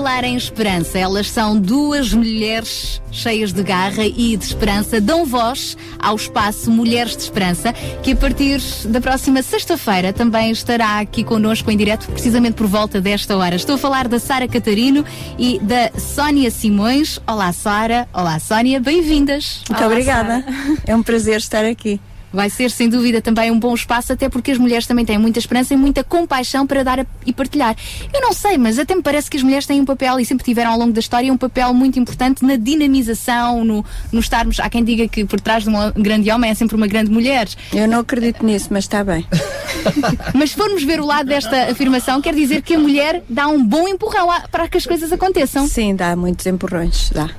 Speaker 1: falar em esperança, elas são duas mulheres cheias de garra e de esperança, dão voz ao espaço Mulheres de Esperança, que a partir da próxima sexta-feira também estará aqui connosco em direto, precisamente por volta desta hora. Estou a falar da Sara Catarino e da Sónia Simões. Olá, Sara. Olá, Sónia. Bem-vindas.
Speaker 15: Muito
Speaker 1: Olá,
Speaker 15: obrigada.
Speaker 1: Sara.
Speaker 15: É um prazer estar aqui.
Speaker 1: Vai ser sem dúvida também um bom espaço, até porque as mulheres também têm muita esperança e muita compaixão para dar e partilhar. Eu não sei, mas até me parece que as mulheres têm um papel e sempre tiveram ao longo da história um papel muito importante na dinamização, no, no estarmos. Há quem diga que por trás de um grande homem é sempre uma grande mulher.
Speaker 15: Eu não acredito nisso, mas está bem. [laughs]
Speaker 1: Mas se formos ver o lado desta afirmação, quer dizer que a mulher dá um bom empurrão para que as coisas aconteçam.
Speaker 15: Sim, dá muitos empurrões, dá.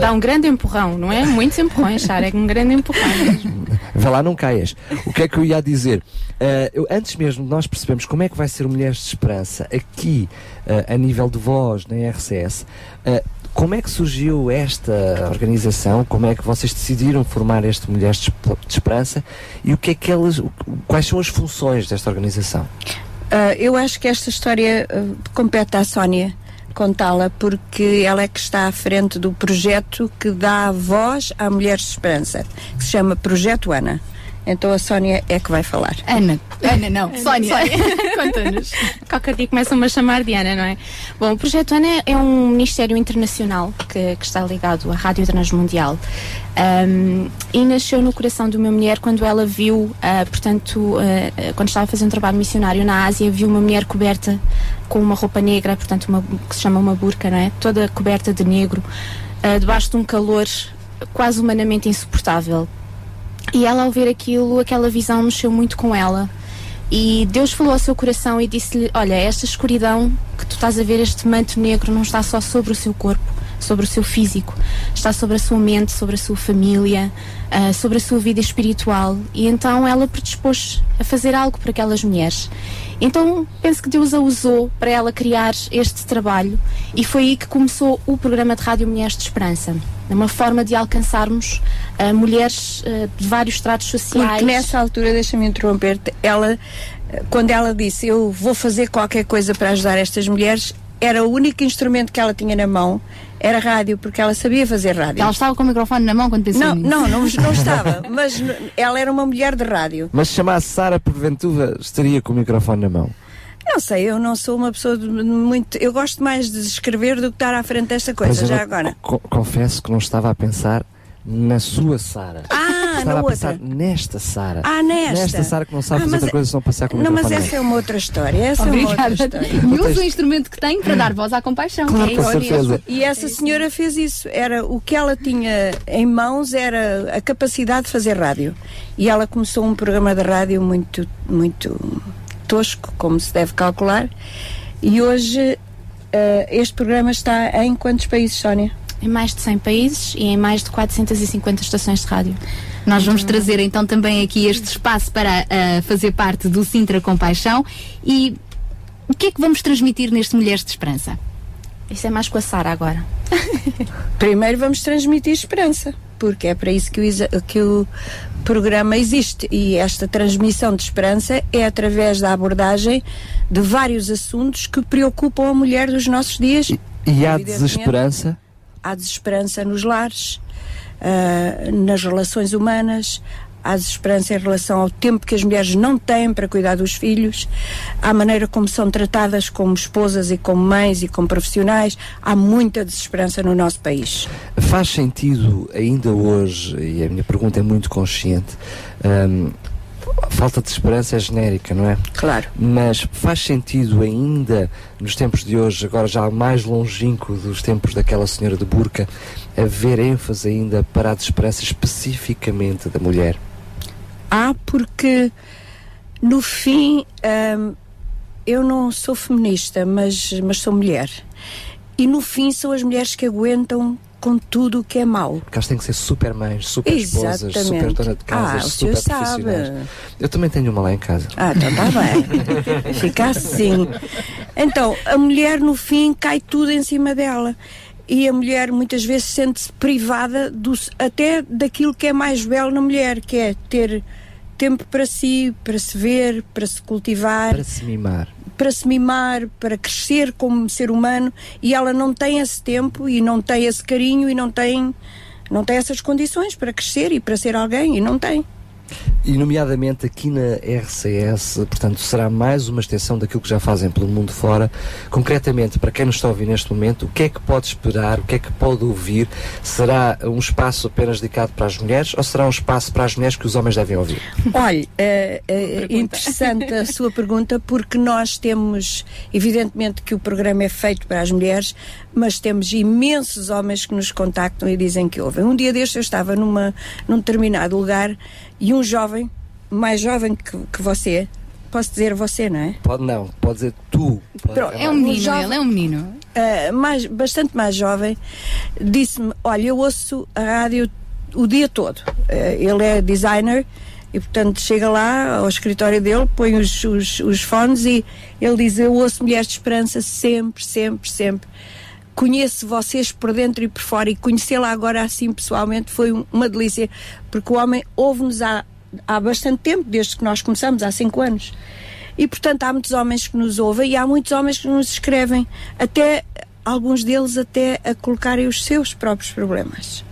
Speaker 16: Dá um grande empurrão, não é? Muitos empurrões, Sara, é um grande empurrão.
Speaker 2: Vá lá, não caias. O que é que eu ia dizer? Eh, eu, antes mesmo de nós percebemos como é que vai ser o Mulheres de Esperança aqui, eh, a nível de voz na RCS, eh, como é que surgiu esta organização? Como é que vocês decidiram formar este Mulheres de Esp- de Esperança? E o que é que elas, quais são as funções desta organização?
Speaker 15: Ah, eu acho que esta história ah, compete à Sónia contá-la, porque ela é que está à frente do projeto que dá voz à Mulheres de Esperança, que se chama Projeto Ana. Então a Sónia é que vai falar.
Speaker 1: Ana, Ana não, Sónia. [laughs]
Speaker 16: Conta-nos. Qualquer dia começam-me a chamar de Ana, não é? Bom, o Projeto Ana é um ministério internacional que, que está ligado à Rádio Transmundial. Um, e nasceu no coração de uma mulher quando ela viu, ah, portanto, ah, quando estava a fazer um trabalho missionário na Ásia, viu uma mulher coberta com uma roupa negra, portanto, uma, que se chama uma burca, não é? Toda coberta de negro, ah, debaixo de um calor quase humanamente insuportável. E ela, ao ver aquilo, aquela visão mexeu muito com ela. E Deus falou ao seu coração e disse-lhe: Olha, esta escuridão que tu estás a ver, este manto negro, não está só sobre o seu corpo, sobre o seu físico, está sobre a sua mente, sobre a sua família, ah, sobre a sua vida espiritual. E então ela predispôs a fazer algo para aquelas mulheres. Então penso que Deus a usou para ela criar este trabalho e foi aí que começou o programa de Rádio Mulheres de Esperança. É uma forma de alcançarmos ah, mulheres ah, de vários estratos sociais.
Speaker 15: Porque nessa altura, deixa-me interromper-te, ela, quando ela disse eu vou fazer qualquer coisa para ajudar estas mulheres, era o único instrumento que ela tinha na mão, era rádio, porque ela sabia fazer rádio.
Speaker 1: Ela estava com o microfone na mão quando pensou
Speaker 15: Não,
Speaker 1: nisso.
Speaker 15: não, não, [laughs] não estava, mas ela era uma mulher de rádio.
Speaker 2: Mas se chamasse Sara, porventura, estaria com o microfone na mão.
Speaker 15: Não sei, eu não sou uma pessoa de muito. Eu gosto mais de escrever do que estar à frente desta coisa,
Speaker 2: Mas
Speaker 15: já agora.
Speaker 2: co- confesso que não estava a pensar na sua Sara.
Speaker 15: Ah,
Speaker 2: estava
Speaker 15: na
Speaker 2: a pensar nesta Sara.
Speaker 15: Ah, nesta.
Speaker 2: Nesta Sara que não sabe
Speaker 15: Ah,
Speaker 2: fazer outra coisa senão passear com o
Speaker 15: Não, mas essa é uma outra história. Essa é uma
Speaker 1: Obrigada.
Speaker 15: outra história.
Speaker 1: E usa o instrumento que tem para dar voz à compaixão.
Speaker 2: Claro,
Speaker 1: É
Speaker 2: com
Speaker 1: isso
Speaker 2: certeza.
Speaker 15: E essa senhora fez isso. Era o que ela tinha em mãos era a capacidade de fazer rádio. E ela começou um programa de rádio muito, muito tosco, como se deve calcular. E hoje eh, este programa está em quantos países, Sónia?
Speaker 16: Em mais de 100 países e em mais de 450 estações de rádio.
Speaker 1: Nós vamos trazer então também aqui este espaço para ah, fazer parte do Sintra Compaixão e o que é que vamos transmitir neste Mulheres de Esperança?
Speaker 16: Isso é mais com a Sara agora. [laughs]
Speaker 15: Primeiro vamos transmitir esperança, porque é para isso que o, que o programa existe. E esta transmissão de esperança é através da abordagem de vários assuntos que preocupam a mulher dos nossos dias.
Speaker 2: E há
Speaker 15: Evidentemente,
Speaker 2: desesperança?
Speaker 15: Há desesperança nos lares, ah, nas relações humanas, há desesperança em relação ao tempo que as mulheres não têm para cuidar dos filhos, à maneira como são tratadas como esposas e como mães e como profissionais. Há muita desesperança no nosso país.
Speaker 2: Faz sentido ainda hoje, e a minha pergunta é muito consciente, hum, a falta de esperança é genérica, não é?
Speaker 15: Claro.
Speaker 2: Mas faz sentido ainda, nos tempos de hoje, agora já mais longínquo dos tempos daquela senhora de burca, haver ênfase ainda para a desesperança especificamente da mulher?
Speaker 15: Há porque no fim hum, eu não sou feminista, mas, mas sou mulher. E no fim são as mulheres que aguentam com tudo o que é mau.
Speaker 2: Porque elas têm que ser super mães, super esposas, super
Speaker 15: Exatamente.
Speaker 2: dona de casa,
Speaker 15: Ah,
Speaker 2: super
Speaker 15: senhor sabe.
Speaker 2: profissionais. Eu também tenho uma lá em casa.
Speaker 15: Ah, então está bem. [laughs] Fica assim. Então, a mulher no fim cai tudo em cima dela. E a mulher muitas vezes sente-se privada do, até daquilo que é mais belo na mulher, que é ter tempo para si, para se ver, para se cultivar,
Speaker 2: Para se mimar.
Speaker 15: Para se mimar, para crescer como ser humano, e ela não tem esse tempo e não tem esse carinho e não tem não tem essas condições para crescer e para ser alguém e não tem.
Speaker 2: E, nomeadamente, aqui na RCS, portanto, será mais uma extensão daquilo que já fazem pelo mundo fora. Concretamente, para quem nos está a ouvir neste momento, o que é que pode esperar, o que é que pode ouvir? Será um espaço apenas dedicado para as mulheres ou será um espaço para as mulheres que os homens devem ouvir?
Speaker 15: Olha, é, é interessante a sua pergunta, porque nós temos, evidentemente que o programa é feito para as mulheres, mas temos imensos homens que nos contactam e dizem que ouvem. Um dia deste eu estava numa, num determinado lugar e um jovem, mais jovem que, que você, posso dizer você, não é?
Speaker 2: Pode não, pode dizer tu. Pode
Speaker 15: Pronto,
Speaker 1: É um menino, ele é um menino.
Speaker 15: ah, mais, bastante mais jovem, disse-me: Olha, eu ouço a rádio o dia todo. Ah, ele é designer e, portanto, chega lá ao escritório dele, põe os, os, os fones e ele diz: Eu ouço Mulheres de Esperança sempre, sempre, sempre. Conheço vocês por dentro e por fora e conhecê-la agora assim pessoalmente foi um- uma delícia, porque o homem ouve-nos há, há bastante tempo, desde que nós começamos, há cinco anos. E portanto há muitos homens que nos ouvem e há muitos homens que nos escrevem, até alguns deles até a colocarem os seus próprios problemas.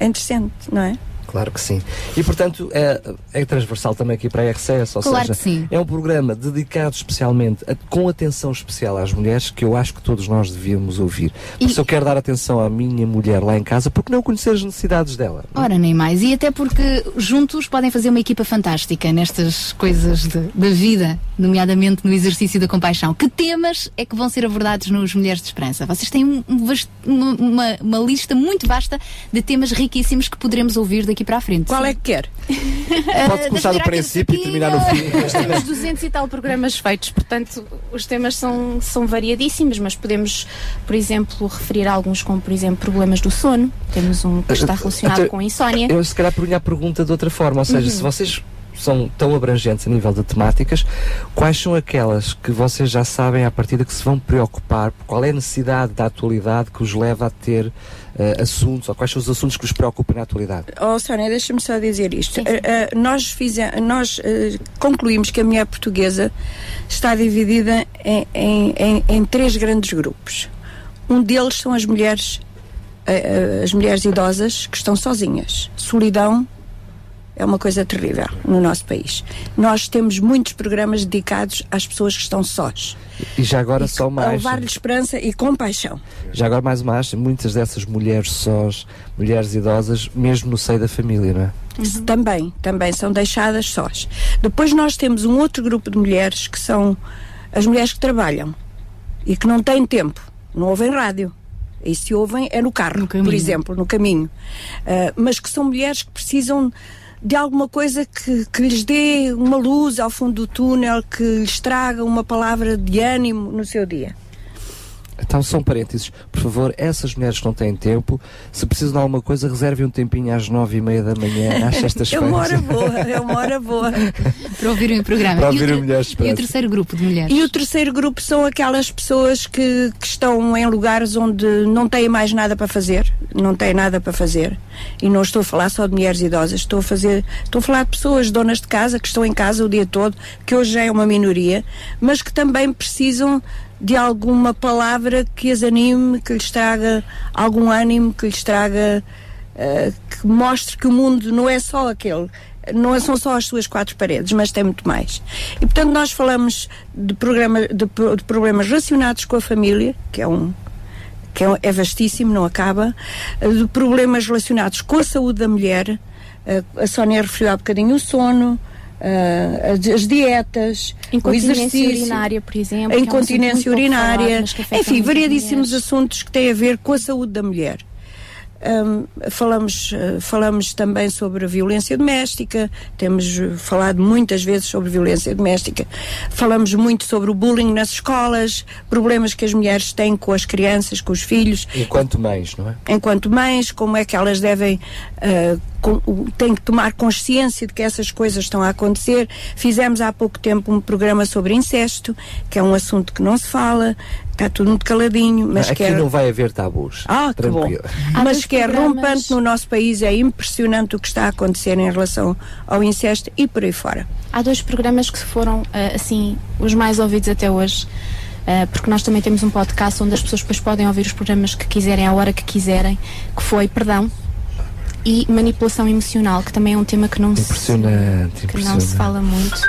Speaker 15: É interessante, não é?
Speaker 2: Claro que sim. E portanto é, é transversal também aqui para a RCS, ou
Speaker 1: Claro
Speaker 2: seja,
Speaker 1: que sim.
Speaker 2: é um programa dedicado especialmente, a- com atenção especial às mulheres, que eu acho que todos nós devíamos ouvir. Por isso eu quero dar atenção à minha mulher lá em casa, porque não conhecer as necessidades dela.
Speaker 1: Ora, nem mais. E até porque juntos podem fazer uma equipa fantástica nestas coisas da vida, nomeadamente no exercício da compaixão. Que temas é que vão ser abordados nos Mulheres de Esperança? Vocês têm um- um uma- uma lista muito vasta de temas riquíssimos que poderemos ouvir daqui para a frente.
Speaker 15: Qual é que quer? [laughs]
Speaker 2: Pode começar do princípio e terminar no fim.
Speaker 16: Nós temos [laughs] 200 e tal programas feitos, portanto, os temas são, são variadíssimos, mas podemos, por exemplo, referir alguns como, por exemplo, problemas do sono. Temos um que está relacionado
Speaker 2: Até-
Speaker 16: com insónia.
Speaker 2: Eu se calhar punha a pergunta de outra forma, ou seja,
Speaker 16: Uhum.
Speaker 2: se vocês são tão abrangentes a nível de temáticas, quais são aquelas que vocês já sabem à partida que se vão preocupar? Qual é a necessidade da atualidade que os leva a ter eh, assuntos, ou quais são os assuntos que os preocupam na atualidade?
Speaker 15: Oh, Sónia, deixa-me só dizer isto. Eh, eh, nós fize- nós concluímos que a mulher portuguesa está dividida em, em- em- em três grandes grupos. Um deles são as mulheres, as mulheres idosas que estão sozinhas. Solidão é uma coisa terrível no nosso país. Nós temos muitos programas dedicados às pessoas que estão sós.
Speaker 2: E já agora só
Speaker 15: A
Speaker 2: mais.
Speaker 15: levar-lhe esperança e compaixão.
Speaker 2: Já agora mais uma acha, muitas dessas mulheres sós, mulheres idosas, mesmo no seio da família, não é?
Speaker 15: Também, também são deixadas sós. Depois nós temos um outro grupo de mulheres que são as mulheres que trabalham e que não têm tempo, não ouvem rádio. E se ouvem é no carro, por exemplo, no caminho. Ah, mas que são mulheres que precisam de alguma coisa que, que lhes dê uma luz ao fundo do túnel, que lhes traga uma palavra de ânimo no seu dia.
Speaker 2: Então, são parênteses. Por favor, essas mulheres que não têm tempo, se precisam de alguma coisa, reservem um tempinho às nove e meia da manhã, às
Speaker 15: É [laughs]
Speaker 2: sextas-feiras.
Speaker 15: uma hora boa, é uma hora boa.
Speaker 1: Para ouvirem o programa.
Speaker 2: Para
Speaker 1: E o
Speaker 2: ouvirem Mulheres
Speaker 1: E o terceiro grupo de mulheres?
Speaker 15: E o terceiro grupo são aquelas pessoas que, que estão em lugares onde não têm mais nada para fazer, não têm nada para fazer. E não estou a falar só de mulheres idosas, estou a fazer, estou a falar de pessoas, donas de casa, que estão em casa o dia todo, que hoje já é uma minoria, mas que também precisam de alguma palavra que as anime, que lhes traga algum ânimo, que lhes traga eh, que mostre que o mundo não é só aquele, não são só as suas quatro paredes, mas tem muito mais. E portanto nós falamos de, programa, de, de problemas relacionados com a família, que é um que é, é vastíssimo, não acaba, eh, de problemas relacionados com a saúde da mulher, eh, a Sónia referiu há bocadinho o sono, eh, as, as dietas, o
Speaker 16: Incontinência
Speaker 15: exercício,
Speaker 16: urinária, por exemplo,
Speaker 15: a
Speaker 16: que é um
Speaker 15: incontinência urinária, enfim,
Speaker 16: muitas
Speaker 15: variadíssimos assuntos que têm a ver com a saúde da mulher. Hum, falamos, eh, falamos também sobre a violência doméstica, temos eh, falado muitas vezes sobre violência doméstica, falamos muito sobre o bullying nas escolas, problemas que as mulheres têm com as crianças, com os filhos,
Speaker 2: Enquanto mães, não é?
Speaker 15: enquanto mães, como é que elas devem, com- o- têm que tomar consciência de que essas coisas estão a acontecer. Fizemos há pouco tempo um programa sobre incesto, que é um assunto que não se fala, está tudo muito caladinho, mas
Speaker 2: Aqui
Speaker 15: que é...
Speaker 2: não vai haver tabus.
Speaker 15: Ah, que bom.
Speaker 2: Tranquilo.
Speaker 16: Há
Speaker 15: Mas que é
Speaker 16: programas-
Speaker 15: rompante no nosso país, é impressionante o que está a acontecer em relação ao incesto e por aí fora.
Speaker 16: Há dois programas que foram, ah, assim, os mais ouvidos até hoje. ah, porque nós também temos um podcast onde as pessoas depois podem ouvir os programas que quiserem, à hora que quiserem, que foi Perdão. e manipulação emocional, que também é um tema que não,
Speaker 2: Impressionante,
Speaker 16: se, que não se fala muito,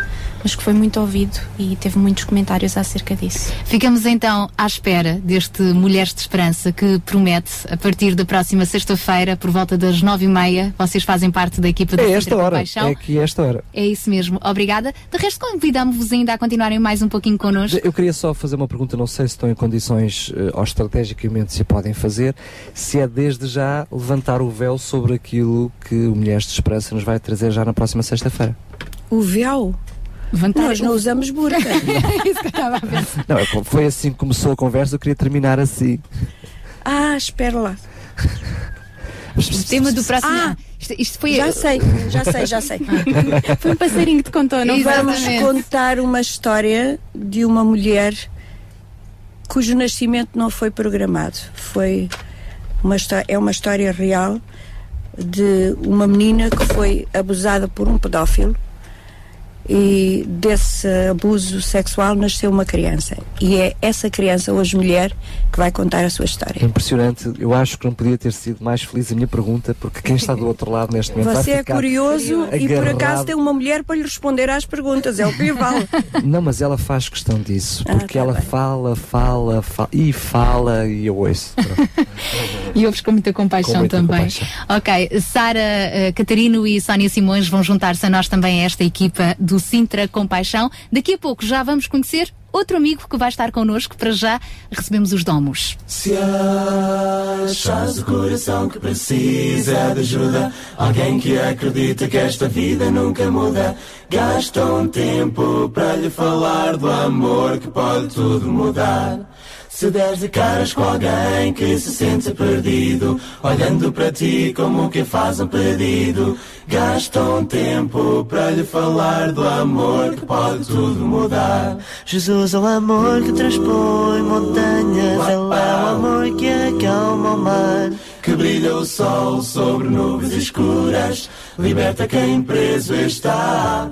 Speaker 16: mas que foi muito ouvido e teve muitos comentários acerca disso.
Speaker 1: Ficamos então à espera deste Mulheres de Esperança que promete, a partir da próxima sexta-feira, por volta das nove e meia, vocês fazem parte da equipa do
Speaker 2: É esta hora.
Speaker 1: Compaixão.
Speaker 2: É aqui esta hora.
Speaker 1: É isso mesmo, obrigada. De resto, convidamos-vos ainda a continuarem mais um pouquinho connosco.
Speaker 2: Eu queria só fazer uma pergunta, não sei se estão em condições eh, ou estrategicamente se a podem fazer, se é desde já levantar o véu sobre aquilo que o Mulheres de Esperança nos vai trazer já na próxima sexta-feira.
Speaker 15: O véu? Nós não usamos burca.
Speaker 1: É [laughs] isso que eu estava a ver.
Speaker 2: Não, é foi assim que começou a conversa, eu queria terminar assim.
Speaker 15: Ah, espera lá.
Speaker 1: O tema do próximo.
Speaker 15: Ah,
Speaker 1: Ah, isto, isto foi.
Speaker 15: Já sei, já sei, já sei. [laughs]
Speaker 16: Foi um passarinho que te contou, não
Speaker 15: Vamos contar uma história de uma mulher cujo nascimento não foi programado. Foi uma é uma história real de uma menina que foi abusada por um pedófilo e desse abuso sexual nasceu uma criança. E é essa criança, hoje mulher, que vai contar a sua história.
Speaker 2: Impressionante, eu acho que não podia ter sido mais feliz a minha pergunta, porque quem está do [laughs] outro lado neste momento
Speaker 15: Você é curioso e por acaso
Speaker 2: agarrado.
Speaker 15: tem uma mulher para lhe responder às perguntas, é o que vale. [laughs]
Speaker 2: Não, mas ela faz questão disso,
Speaker 15: Ah,
Speaker 2: porque
Speaker 15: tá
Speaker 2: ela
Speaker 15: bem.
Speaker 2: fala, fala, fala e fala e eu ouço. [laughs]
Speaker 1: E ouves com muita compaixão
Speaker 2: Com muita
Speaker 1: também.
Speaker 2: compaixão.
Speaker 1: Ok, Sara eh, Catarino e Sónia Simões vão juntar-se a nós também a esta equipa do Sintra Compaixão. Daqui a pouco já vamos conhecer outro amigo que vai estar connosco. Para já recebemos os domos.
Speaker 17: Se achas o coração que precisa de ajuda, alguém que acredita que esta vida nunca muda, gasta um tempo para lhe falar do amor que pode tudo mudar. Se deres de caras com alguém que se sente perdido, olhando para ti como quem faz um pedido, gasta um tempo para lhe falar do amor que pode tudo mudar.
Speaker 9: Jesus é o amor que transpõe montanhas, Ele é o amor que acalma o mar.
Speaker 17: Que brilha o sol sobre nuvens escuras, liberta quem preso está.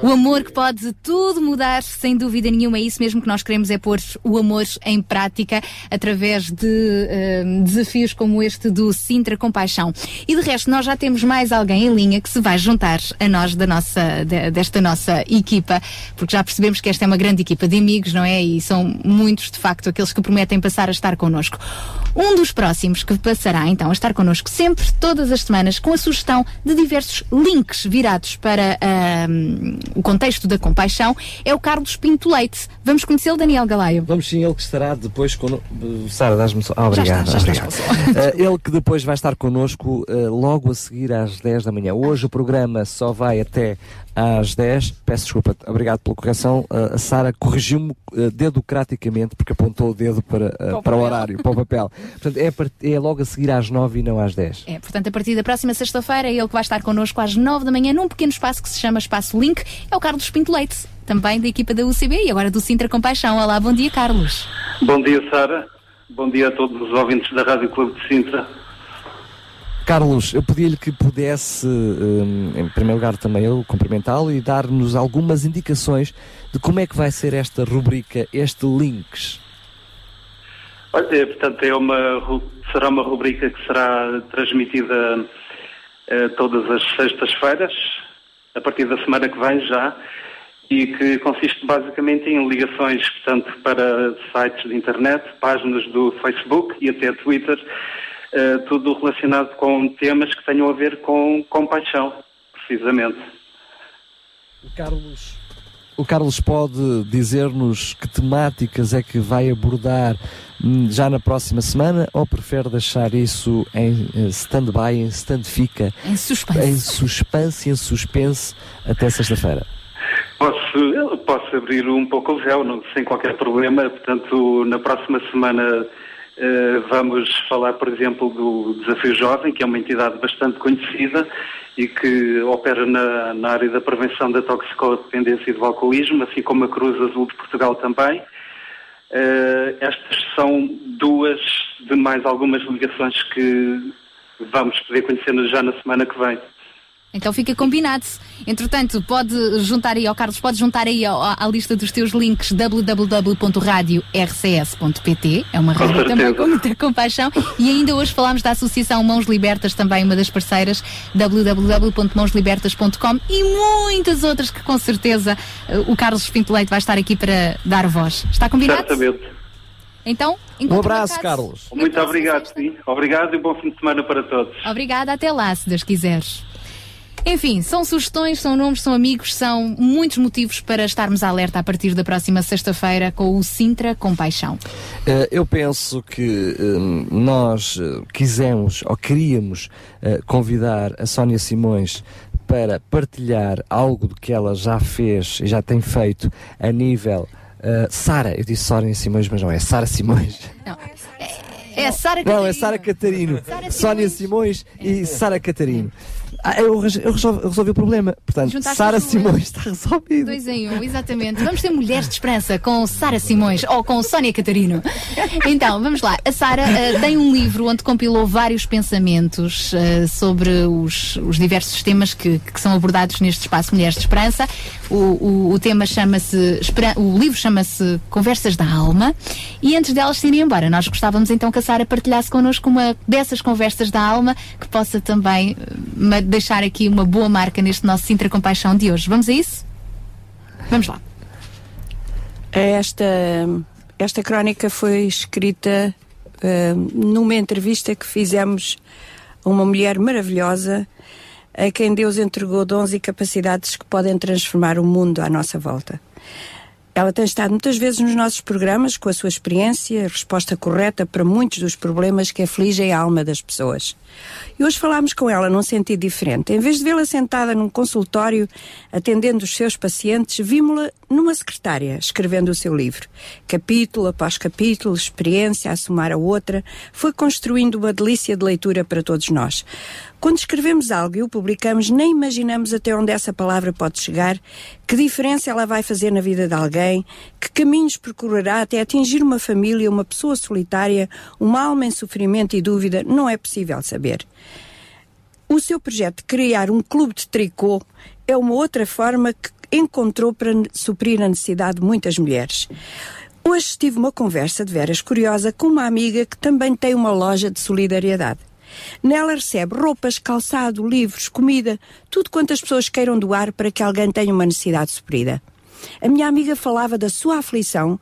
Speaker 1: O amor que pode tudo mudar, sem dúvida nenhuma, é isso mesmo que nós queremos, é pôr o amor em prática através de eh, desafios como este do Sintra Compaixão. E de resto, nós já temos mais alguém em linha que se vai juntar a nós da nossa, de- desta nossa equipa, porque já percebemos que esta é uma grande equipa de amigos, não é? E são muitos, de facto, aqueles que prometem passar a estar connosco. Um dos próximos que passará então a estar connosco sempre, todas as semanas, com a sugestão de diversos links virados para ahm, o contexto da compaixão, é o Carlos Pinto Leite. Vamos conhecê-lo, Daniel Galaio.
Speaker 2: Vamos sim, ele que estará depois conosco. Sara, dás-me só. Ah,
Speaker 1: Já
Speaker 2: obrigado.
Speaker 1: está, já
Speaker 2: obrigado. [laughs] Eh, ele que depois vai estar connosco eh, logo a seguir às 10 da manhã. Hoje o programa só vai até às 10. Peço desculpa, obrigado pela correção. Uh, a Sara corrigiu-me uh, dedocraticamente porque apontou o dedo para, uh, para o horário, para o papel. [laughs] Portanto, é, é logo a seguir às 9 e não às 10.
Speaker 1: É, portanto, a partir da próxima sexta-feira é ele que vai estar connosco às 9 da manhã num pequeno espaço que se chama Espaço Link. É o Carlos Pinto Leite, também da equipa da UCB e agora do Sintra Compaixão. Olá, bom dia, Carlos.
Speaker 18: Bom dia, Sara. Bom dia a todos os ouvintes da Rádio Clube de Sintra.
Speaker 2: Carlos, eu pedia-lhe que pudesse, hum, em primeiro lugar também eu, cumprimentá-lo e dar-nos algumas indicações de como é que vai ser esta rubrica, este Links.
Speaker 18: Olha, é, portanto, é uma, será uma rubrica que será transmitida eh, todas as sextas-feiras, a partir da semana que vem já, e que consiste basicamente em ligações, portanto, para sites de internet, páginas do Facebook e até Twitter, eh, tudo relacionado com temas que tenham a ver com compaixão, precisamente.
Speaker 2: O Carlos, o Carlos pode dizer-nos que temáticas é que vai abordar hum, já na próxima semana ou prefere deixar isso em eh, stand-by, em stand-fica,
Speaker 1: Em suspense.
Speaker 2: em suspense, em suspense até sexta-feira?
Speaker 18: Posso, posso abrir um pouco o véu, não- sem qualquer problema. Portanto, na próxima semana vamos falar, por exemplo, do Desafio Jovem, que é uma entidade bastante conhecida e que opera na, na área da prevenção da toxicodependência e do alcoolismo, assim como a Cruz Azul de Portugal também. Eh, estas são duas de mais algumas ligações que vamos poder conhecer já na semana que vem.
Speaker 1: Então fica combinado. Entretanto, pode juntar aí, ó Carlos, pode juntar aí ao- à, lista dos teus links www.radiorcs.pt. É uma rádio também com muita compaixão. E ainda hoje falámos da Associação Mãos Libertas, também uma das parceiras, www.mãoslibertas.com e muitas outras que com certeza eh, o Carlos Pinto Leite vai estar aqui para dar voz. Está combinado?
Speaker 18: Certamente.
Speaker 1: Então,
Speaker 2: Um abraço. Carlos.
Speaker 18: Muito obrigado, sim. Obrigado e bom fim de semana para todos.
Speaker 1: Obrigada, até lá, se Deus quiseres. Enfim, são sugestões, são nomes, são amigos, são muitos motivos para estarmos alerta a partir da próxima sexta-feira com o Sintra Compaixão.
Speaker 2: Eh, eu penso que hum, nós eh, quisemos ou queríamos eh, convidar a Sónia Simões para partilhar algo do que ela já fez e já tem feito a nível. eh, Sara, eu disse Sónia Simões, mas não é Sara Simões.
Speaker 1: É a Sara
Speaker 2: Não, é Sara Catarino. Sónia Simões e Sara Catarino. Ah, eu, resolvi, eu resolvi o problema. Portanto, Sara
Speaker 1: duas.
Speaker 2: Simões está resolvido.
Speaker 1: Dois em um, exatamente. Vamos ter Mulheres de Esperança com Sara Simões ou com Sónia Catarino. Então, vamos lá. A Sara eh, tem um livro onde compilou vários pensamentos eh, sobre os, os diversos temas que, que são abordados neste espaço Mulheres de Esperança. O, o, o tema chama-se, o livro chama-se Conversas da Alma. E antes delas se irem embora, nós gostávamos então que a Sara partilhasse connosco uma dessas conversas da alma que possa também ma- deixar aqui uma boa marca neste nosso Sintra Compaixão de hoje. Vamos a isso? Vamos lá.
Speaker 15: Esta, esta crónica foi escrita eh, numa entrevista que fizemos a uma mulher maravilhosa a quem Deus entregou dons e capacidades que podem transformar o mundo à nossa volta. Ela tem estado muitas vezes nos nossos programas com a sua experiência, resposta correta para muitos dos problemas que afligem a alma das pessoas. E hoje falámos com ela num sentido diferente. Em vez de vê-la sentada num consultório atendendo os seus pacientes, vimos-la numa secretária escrevendo o seu livro. Capítulo após capítulo, experiência a somar a outra, foi construindo uma delícia de leitura para todos nós. Quando escrevemos algo e o publicamos, nem imaginamos até onde essa palavra pode chegar, que diferença ela vai fazer na vida de alguém, que caminhos percorrerá até atingir uma família, uma pessoa solitária, uma alma em sofrimento e dúvida, não é possível saber. O seu projeto de criar um clube de tricô é uma outra forma que encontrou para suprir a necessidade de muitas mulheres. Hoje tive uma conversa de veras curiosa com uma amiga que também tem uma loja de solidariedade. Nela recebe roupas, calçado, livros, comida, tudo quanto as pessoas queiram doar para que alguém tenha uma necessidade suprida. A minha amiga falava da sua aflição,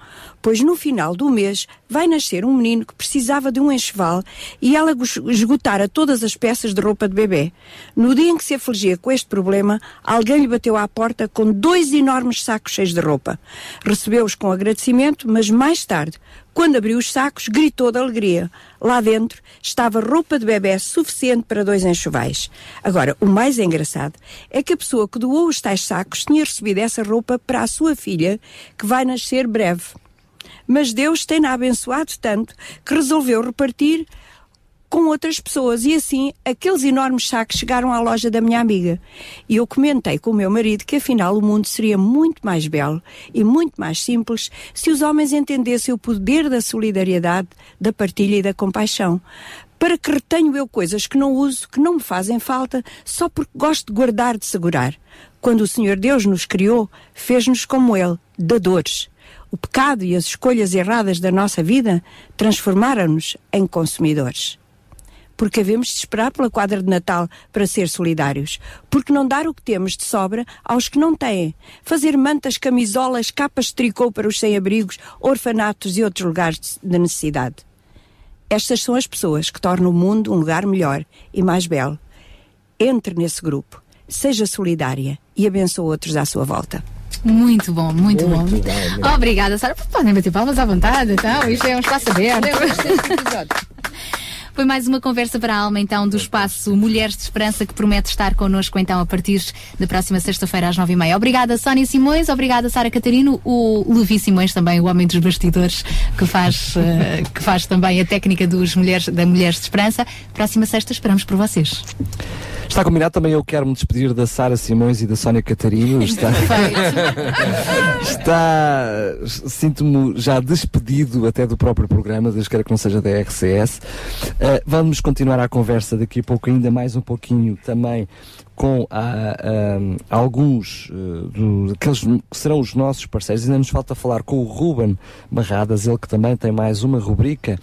Speaker 15: pois no final do mês vai nascer um menino que precisava de um enxoval e ela esgotara todas as peças de roupa de bebê. No dia em que se afligia com este problema, alguém lhe bateu à porta com dois enormes sacos cheios de roupa. Recebeu-os com agradecimento, mas mais tarde Quando abriu os sacos, gritou de alegria. Lá dentro estava roupa de bebê suficiente para dois enxovais. Agora, o mais engraçado é que a pessoa que doou os tais sacos tinha recebido essa roupa para a sua filha, que vai nascer breve. Mas Deus tem-na abençoado tanto que resolveu repartir com outras pessoas e assim aqueles enormes sacos chegaram à loja da minha amiga. E eu comentei com o meu marido que afinal o mundo seria muito mais belo e muito mais simples se os homens entendessem o poder da solidariedade, da partilha e da compaixão. Para que retenho eu coisas que não uso, que não me fazem falta, só porque gosto de guardar, de segurar. Quando o Senhor Deus nos criou, fez-nos como Ele, dadores. O pecado e as escolhas erradas da nossa vida transformaram-nos em consumidores porque havemos de esperar pela quadra de Natal para ser solidários, porque não dar o que temos de sobra aos que não têm, fazer mantas, camisolas, capas de tricô para os sem-abrigos, orfanatos e outros lugares de necessidade. Estas são as pessoas que tornam o mundo um lugar melhor e mais belo. Entre nesse grupo, seja solidária e abençoe outros à sua volta.
Speaker 1: Muito bom, muito,
Speaker 15: Muito
Speaker 1: bom.
Speaker 15: bom, muito
Speaker 1: Obrigada, Sara. Podem bater palmas à vontade, então. Isto é um espaço aberto. Foi mais uma conversa para a alma, então, do espaço Mulheres de Esperança, que promete estar connosco, então, a partir da próxima sexta-feira, às nove e meia. Obrigada, Sónia Simões. Obrigada, Sara Catarino. O Levi Simões, também, o homem dos bastidores, que faz, [laughs] eh, que faz também a técnica dos mulheres, da Mulheres de Esperança. Próxima sexta, esperamos por vocês.
Speaker 2: Está combinado também, eu quero me despedir da Sara Simões e da Sónia Catarino. Está, [laughs] está sinto-me já despedido até do próprio programa, desde que era que não seja da RCS. Uh, vamos continuar a conversa daqui a pouco, ainda mais um pouquinho também com ah, ah, alguns do, daqueles que serão os nossos parceiros. Ainda nos falta falar com o Ruben Barradas, ele que também tem mais uma rubrica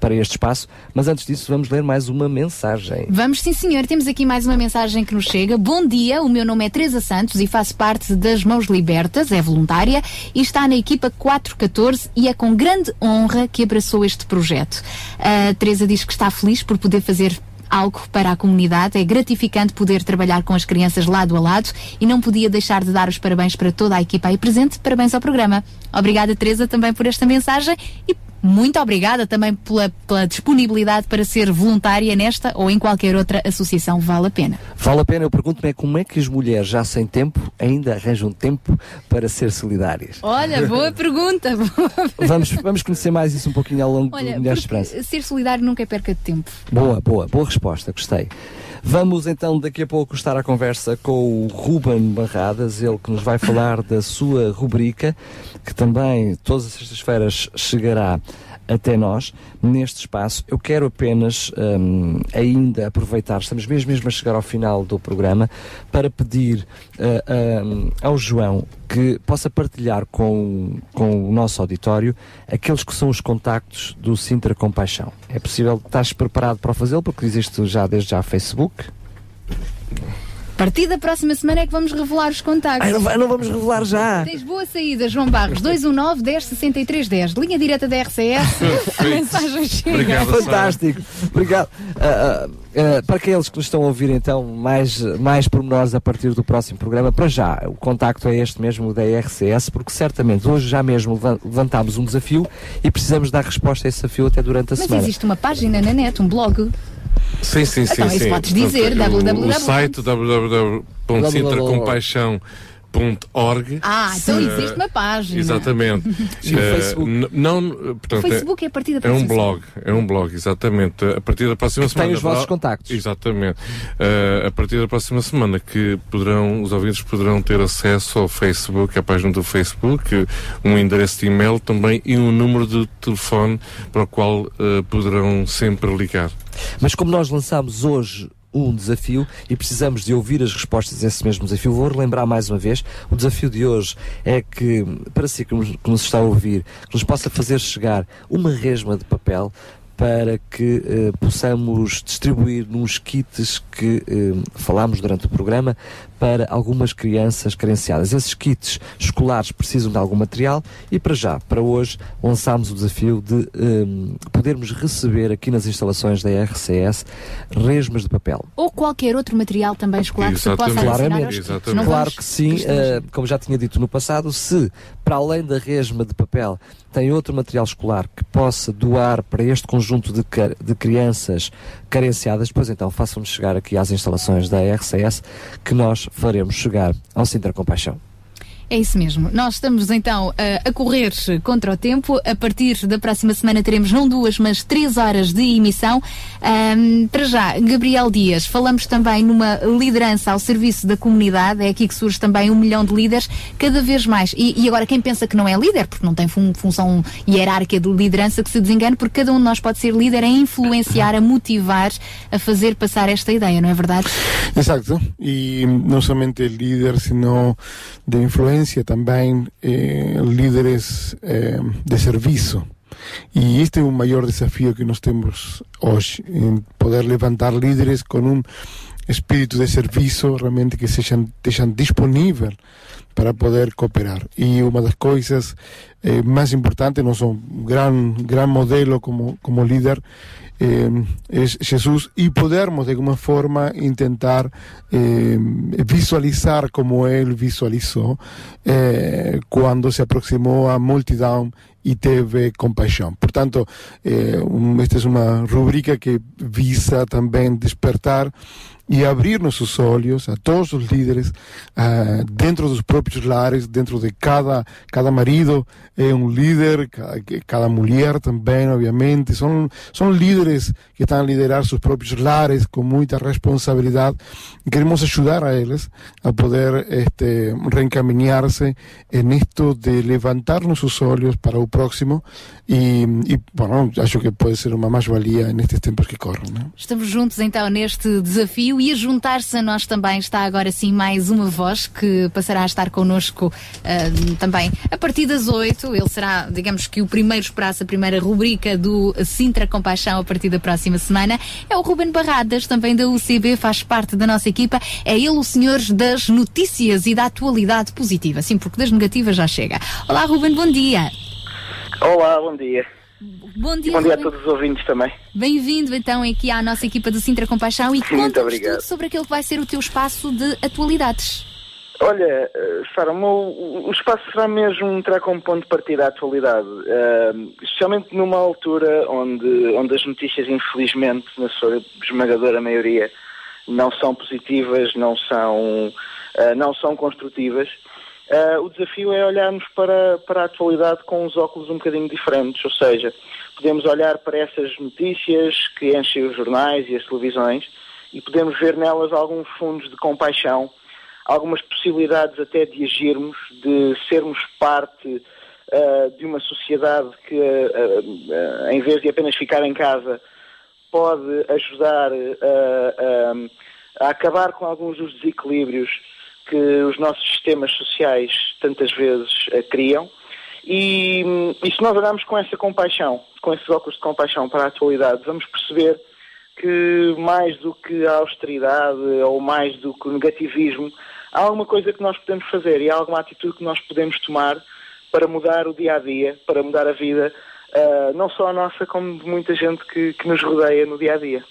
Speaker 2: para este espaço. Mas antes disso, vamos ler mais uma mensagem.
Speaker 1: Vamos sim, senhor. Temos aqui mais uma mensagem que nos chega. Bom dia, o meu nome é Teresa Santos e faço parte das Mãos Libertas, é voluntária e está na equipa 414 e é com grande honra que abraçou este projeto. A Teresa diz que está feliz por poder fazer algo para a comunidade. É gratificante poder trabalhar com as crianças lado a lado e não podia deixar de dar os parabéns para toda a equipa aí presente. Parabéns ao programa. Obrigada, Teresa, também por esta mensagem e muito obrigada também pela, pela disponibilidade para ser voluntária nesta ou em qualquer outra associação. Vale a pena.
Speaker 2: Vale a pena, eu pergunto-me é como é que as mulheres já sem tempo ainda arranjam tempo para ser solidárias.
Speaker 1: Olha, boa [laughs] pergunta.
Speaker 2: Vamos, vamos conhecer mais isso um pouquinho ao longo
Speaker 1: Olha,
Speaker 2: do Mulheres de Esperança.
Speaker 1: ser solidário nunca é perca de tempo.
Speaker 2: Boa, boa, boa resposta, gostei. Vamos então daqui a pouco estar à conversa com o Ruben Barradas, ele que nos vai falar da sua rubrica, que também todas as sextas-feiras chegará até nós neste espaço. Eu quero apenas hum, ainda aproveitar, estamos mesmo, mesmo a chegar ao final do programa, para pedir uh, ao João que possa partilhar com, com o nosso auditório aqueles que são os contactos do Sintra Compaixão. É possível, estás preparado para fazê-lo, porque existe já desde já Facebook?
Speaker 1: A partir da próxima semana é que vamos revelar os contactos.
Speaker 2: Ai, não, não vamos revelar já.
Speaker 1: Tens boa saída, João Barros. 219 10 63 10. Linha direta da RCS. [laughs] A mensagem chega.
Speaker 2: Fantástico. Obrigado. Ah, ah, ah, para aqueles que nos estão a ouvir, então, mais, mais pormenores a partir do próximo programa, para já, o contacto é este mesmo da RCS, porque certamente hoje já mesmo levan- levantámos um desafio e precisamos dar resposta a esse desafio até durante a
Speaker 1: Mas
Speaker 2: semana.
Speaker 1: existe uma página na net, um blog.
Speaker 3: Sim, sim, sim.
Speaker 1: Então, isso
Speaker 3: sim.
Speaker 1: podes dizer,
Speaker 3: Portanto, o-
Speaker 1: www.
Speaker 3: O site www.sintracompaixão.org
Speaker 1: Ah, então
Speaker 3: Eh,
Speaker 1: existe uma página.
Speaker 3: Exatamente.
Speaker 1: E o
Speaker 3: Eh,
Speaker 1: Facebook?
Speaker 3: não, eh, portanto,
Speaker 1: Facebook é a partir da
Speaker 3: É um
Speaker 1: próxima
Speaker 3: blog, é um blog, exatamente. A partir da próxima
Speaker 2: Que tem
Speaker 3: semana.
Speaker 2: os vossos contactos.
Speaker 3: Exatamente. Eh, a partir da próxima semana que poderão, os ouvintes poderão ter acesso ao Facebook, à página do Facebook, um endereço de e-mail também e um número de telefone para o qual eh, poderão sempre ligar.
Speaker 2: Mas como nós lançámos hoje um desafio e precisamos de ouvir as respostas a esse mesmo desafio, vou relembrar mais uma vez, o desafio de hoje é que, para si que nos, que nos está a ouvir, que nos possa fazer chegar uma resma de papel para que eh, possamos distribuir nos kits que eh, falámos durante o programa para algumas crianças carenciadas. Esses kits escolares precisam de algum material e para já, para hoje, lançámos o desafio de eh, podermos receber aqui nas instalações da RCS resmas de papel.
Speaker 1: Ou qualquer outro material também escolar que se possa
Speaker 2: Claramente.
Speaker 1: Não
Speaker 2: claro que sim, eh, como já tinha dito no passado, se para além da resma de papel tem outro material escolar que possa doar para este conjunto de, de crianças carenciadas, pois então façam-nos chegar aqui às instalações da RCS que nós faremos chegar ao Sintra Compaixão.
Speaker 1: É isso mesmo. Nós estamos então a, correr contra o tempo. A partir da próxima semana teremos não duas, mas três horas de emissão. Ahm, para já, Gabriel Dias, falamos também numa liderança ao serviço da comunidade. É aqui que surge também um milhão de líderes, cada vez mais. E, e agora, quem pensa que não é líder, porque não tem fun- função hierárquica de liderança, que se desengane, porque cada um de nós pode ser líder a influenciar, a motivar, a fazer passar esta ideia, não é verdade?
Speaker 5: Exacto, y no solamente el líder, sino de también eh, líderes eh, de servicio. Y este es un mayor desafío que nos tenemos hoy, en poder levantar líderes con un espíritu de servicio realmente que sean, estejam disponíveis para poder cooperar. Y una de las cosas eh, más importantes, no son un gran, gran modelo como, como líder, eh, es Jesús y podermos de alguna forma intentar eh, visualizar como él visualizó eh, cuando se aproximó a multidão y teve compaixão. Portanto, eh, esta é uma rubrica que visa também despertar e abrir nossos olhos a todos os líderes ah, dentro dos próprios lares, dentro de cada cada marido é um líder, cada, cada mulher também, obviamente, são são líderes que estão a liderar seus próprios lares com muita responsabilidade queremos ajudar a eles a poder este, reencaminhar-se en esto de levantar nossos olhos para o próximo e, e acho que pode ser uma mais-valia nestes tempos que correm. Né?
Speaker 1: Estamos juntos então neste desafio e a juntar-se a nós também está agora sim mais uma voz que passará a estar connosco ah, também a partir das 8. Ele será, digamos que, o primeiro espaço, a primeira rubrica do Sintra Compaixão a partir da próxima semana. É o Ruben Barradas, também da UCB, faz parte da nossa equipa. É ele o senhor das notícias e da atualidade positiva. Sim, porque das negativas já chega. Olá, Ruben, bom dia.
Speaker 19: Olá, bom dia.
Speaker 1: Bom dia,
Speaker 19: bom dia a todos os ouvintes também.
Speaker 1: Bem-vindo então aqui à nossa equipa do Sintra Compaixão e conta-nos tudo sobre aquele que vai ser o teu espaço de atualidades.
Speaker 19: Olha, eh, Sara, o, meu- o espaço será mesmo, terá como ponto de partida a atualidade, eh, especialmente numa altura onde, onde as notícias, infelizmente, na sua esmagadora maioria, não são positivas, não são, eh, não são construtivas. Eh, o desafio é olharmos para, para a atualidade com uns óculos um bocadinho diferentes, ou seja, podemos olhar para essas notícias que enchem os jornais e as televisões e podemos ver nelas alguns fundos de compaixão, algumas possibilidades até de agirmos, de sermos parte ah, de uma sociedade que, ah, em vez de apenas ficar em casa, pode ajudar a acabar com alguns dos desequilíbrios que os nossos sistemas sociais tantas vezes criam. E, e se nós olharmos com essa compaixão, com esses óculos de compaixão para a atualidade, vamos perceber que mais do que a austeridade ou mais do que o negativismo, há alguma coisa que nós podemos fazer e há alguma atitude que nós podemos tomar para mudar o dia a dia, para mudar a vida, ah, não só a nossa, como de muita gente que, que nos rodeia no dia a dia.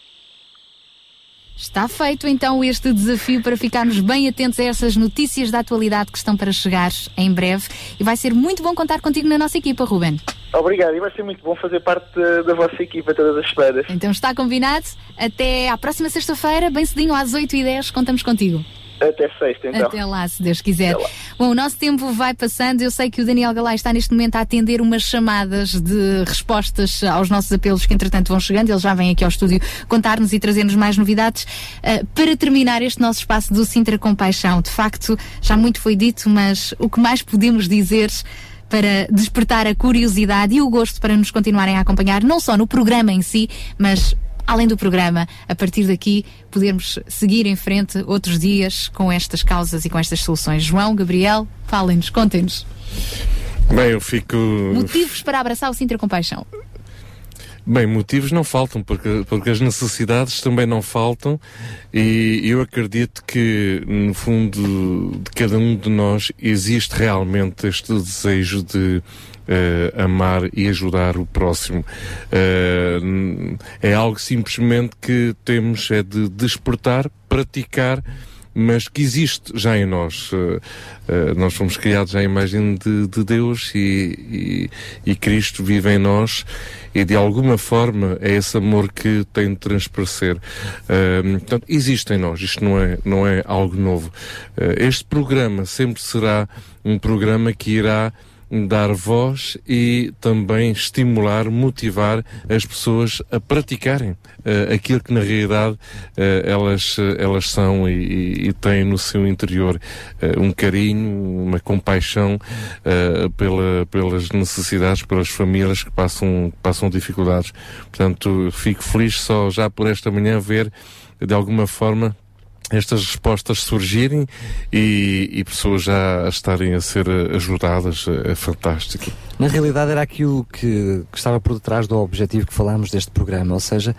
Speaker 1: Está feito então este desafio para ficarmos bem atentos a essas notícias da atualidade que estão para chegar em breve e vai ser muito bom contar contigo na nossa equipa, Ruben.
Speaker 19: Obrigado, e vai ser muito bom fazer parte da, da vossa equipa todas as semanas.
Speaker 1: Então está combinado. Até à próxima sexta-feira, bem cedinho, às 8h10, contamos contigo.
Speaker 19: Até sexta, então.
Speaker 1: Até lá, se Deus quiser. Bom, o nosso tempo vai passando. Eu sei que o Daniel Galay está neste momento a atender umas chamadas de respostas aos nossos apelos que, entretanto, vão chegando. Ele já vem aqui ao estúdio contar-nos e trazer-nos mais novidades. Ah, para terminar este nosso espaço do Sintra Compaixão, de facto, já muito foi dito, mas o que mais podemos dizer para despertar a curiosidade e o gosto para nos continuarem a acompanhar, não só no programa em si, mas além do programa, a partir daqui podermos seguir em frente outros dias com estas causas e com estas soluções. João, Gabriel, falem-nos, contem-nos.
Speaker 3: Bem, eu fico.
Speaker 1: Motivos para abraçar o Sintra Compaixão.
Speaker 3: Bem, motivos não faltam, porque, porque as necessidades também não faltam, e eu acredito que, no fundo, de cada um de nós existe realmente este desejo de uh, amar e ajudar o próximo. Uh, é algo simplesmente que temos é de despertar, praticar, mas que existe já em nós. Uh, uh, nós fomos criados à imagem de, de Deus e, e, e, Cristo vive em nós e de alguma forma é esse amor que tem de transparecer. Uh, portanto, existe em nós, isto não é, não é algo novo. este programa sempre será um programa que irá dar voz e também estimular, motivar as pessoas a praticarem uh, aquilo que na realidade uh, elas, elas são e, e, têm no seu interior uh, um carinho, uma compaixão pela, pelas necessidades, pelas famílias que passam, passam dificuldades. Portanto, fico feliz só já por esta manhã ver de alguma forma estas respostas surgirem e, e, pessoas já estarem a ser ajudadas é fantástico.
Speaker 2: Na realidade era aquilo que, que estava por detrás do objetivo que falámos deste programa, ou seja,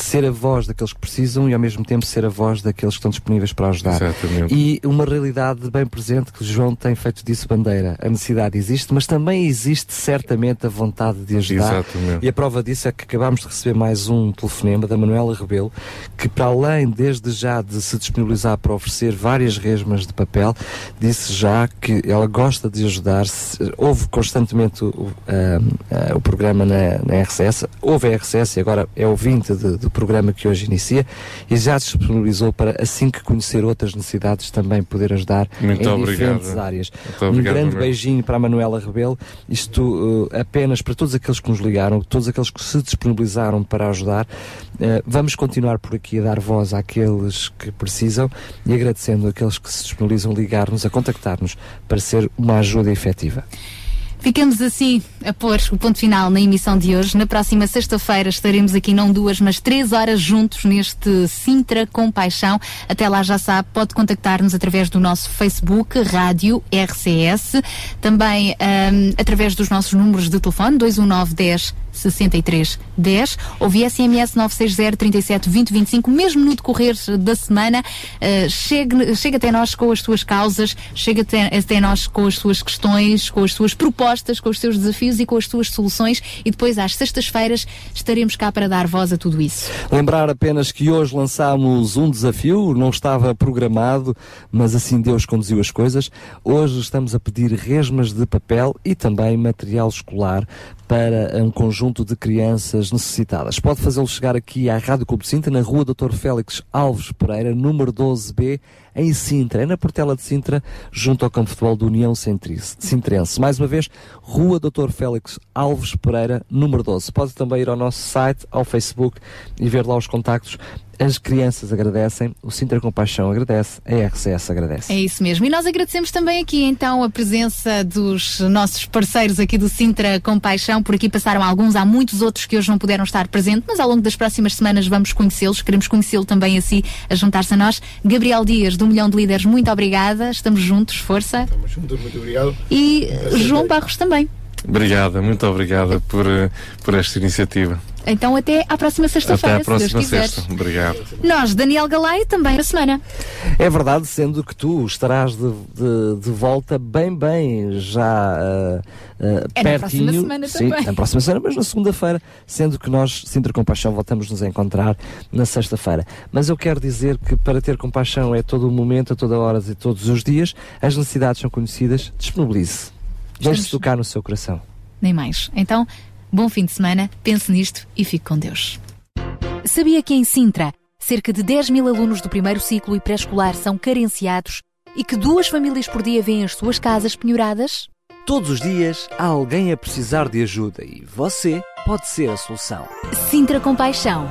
Speaker 2: ser a voz daqueles que precisam e ao mesmo tempo ser a voz daqueles que estão disponíveis para ajudar.
Speaker 3: Exatamente.
Speaker 2: E uma realidade bem presente que o João tem feito disso bandeira. A necessidade existe, mas também existe certamente a vontade de ajudar.
Speaker 3: Exatamente.
Speaker 2: E a prova disso é que acabámos de receber mais um telefonema da Manuela Rebelo, que para além desde já de se disponibilizar para oferecer várias resmas de papel, disse já que ela gosta de ajudar. Houve constantemente o, uh, uh, o programa na, na RCS, houve a RCS e agora é ouvinte de, do programa que hoje inicia e já se disponibilizou para, assim que conhecer outras necessidades, também poder ajudar
Speaker 3: Muito
Speaker 2: em
Speaker 3: obrigado.
Speaker 2: diferentes áreas.
Speaker 3: Muito
Speaker 2: um
Speaker 3: obrigado,
Speaker 2: grande
Speaker 3: Manuel.
Speaker 2: beijinho para a Manuela Rebelo. Isto uh, apenas para todos aqueles que nos ligaram, todos aqueles que se disponibilizaram para ajudar. Uh, vamos continuar por aqui a dar voz àqueles que precisam e agradecendo àqueles que se disponibilizam a ligar-nos, a contactar-nos para ser uma ajuda efetiva.
Speaker 1: Ficamos assim a pôr o ponto final na emissão de hoje. Na próxima sexta-feira estaremos aqui não duas, mas três horas juntos neste Sintra com Paixão. Até lá já sabe, pode contactar-nos através do nosso Facebook, Rádio RCS, também um, através dos nossos números de telefone, 219 10 63 10 ou via SMS 960 37 20 25, mesmo no decorrer da semana, uh, chegue, chegue até nós com as suas causas, chegue até, até nós com as suas questões, com as suas propostas, com os seus desafios e com as suas soluções e depois às sextas-feiras estaremos cá para dar voz a tudo isso.
Speaker 2: Lembrar apenas que hoje lançámos um desafio, não estava programado, mas assim Deus conduziu as coisas. Hoje estamos a pedir resmas de papel e também material escolar para um conjunto de crianças necessitadas. Pode fazê-lo chegar aqui à Rádio Clube de Sintra, na rua Dr. Félix Alves Pereira, número 12B, em Sintra, é na Portela de Sintra, junto ao campo de futebol do União Sintrense. Mais uma vez, rua Dr. Félix Alves Pereira, número 12. Pode também ir ao nosso site, ao Facebook e ver lá os contactos. As crianças agradecem, o Sintra Compaixão agradece, a RCS agradece.
Speaker 1: É isso mesmo. E nós agradecemos também aqui então a presença dos nossos parceiros aqui do Sintra com Paixão. Por aqui passaram alguns, há muitos outros que hoje não puderam estar presentes, mas ao longo das próximas semanas vamos conhecê-los. Queremos conhecê-lo também assim, a juntar-se a nós. Gabriel Dias, do Milhão de Líderes, muito obrigada. Estamos juntos, força.
Speaker 5: Estamos juntos, muito obrigado.
Speaker 1: E João Barros também.
Speaker 3: Obrigada, muito obrigada por, por esta iniciativa.
Speaker 1: Então até à próxima
Speaker 3: Até
Speaker 1: sexta-feira,
Speaker 3: à
Speaker 1: se Deus
Speaker 3: próxima
Speaker 1: quiser.
Speaker 3: sexta. Obrigado.
Speaker 1: Nós, Daniel Galay, também na semana.
Speaker 2: É verdade, sendo que tu estarás de, de, de volta bem, bem, já uh, uh,
Speaker 1: É na
Speaker 2: pertinho.
Speaker 1: próxima semana
Speaker 2: Sim,
Speaker 1: também.
Speaker 2: na próxima semana, mas na segunda-feira, sendo que nós, Sintra Compaixão, voltamos nos a encontrar na sexta-feira. Mas eu quero dizer que para ter compaixão é todo o momento, a toda hora e todos os dias, as necessidades são conhecidas, disponibilize. Deixe-se tocar no seu coração.
Speaker 1: Nem mais. Então, bom fim de semana, pense nisto e fique com Deus. Sabia que em Sintra, cerca de 10 mil alunos do primeiro ciclo e pré-escolar são carenciados e que duas famílias por dia vêm as suas casas penhoradas?
Speaker 2: Todos os dias há alguém a precisar de ajuda e você pode ser a solução.
Speaker 1: Sintra Compaixão,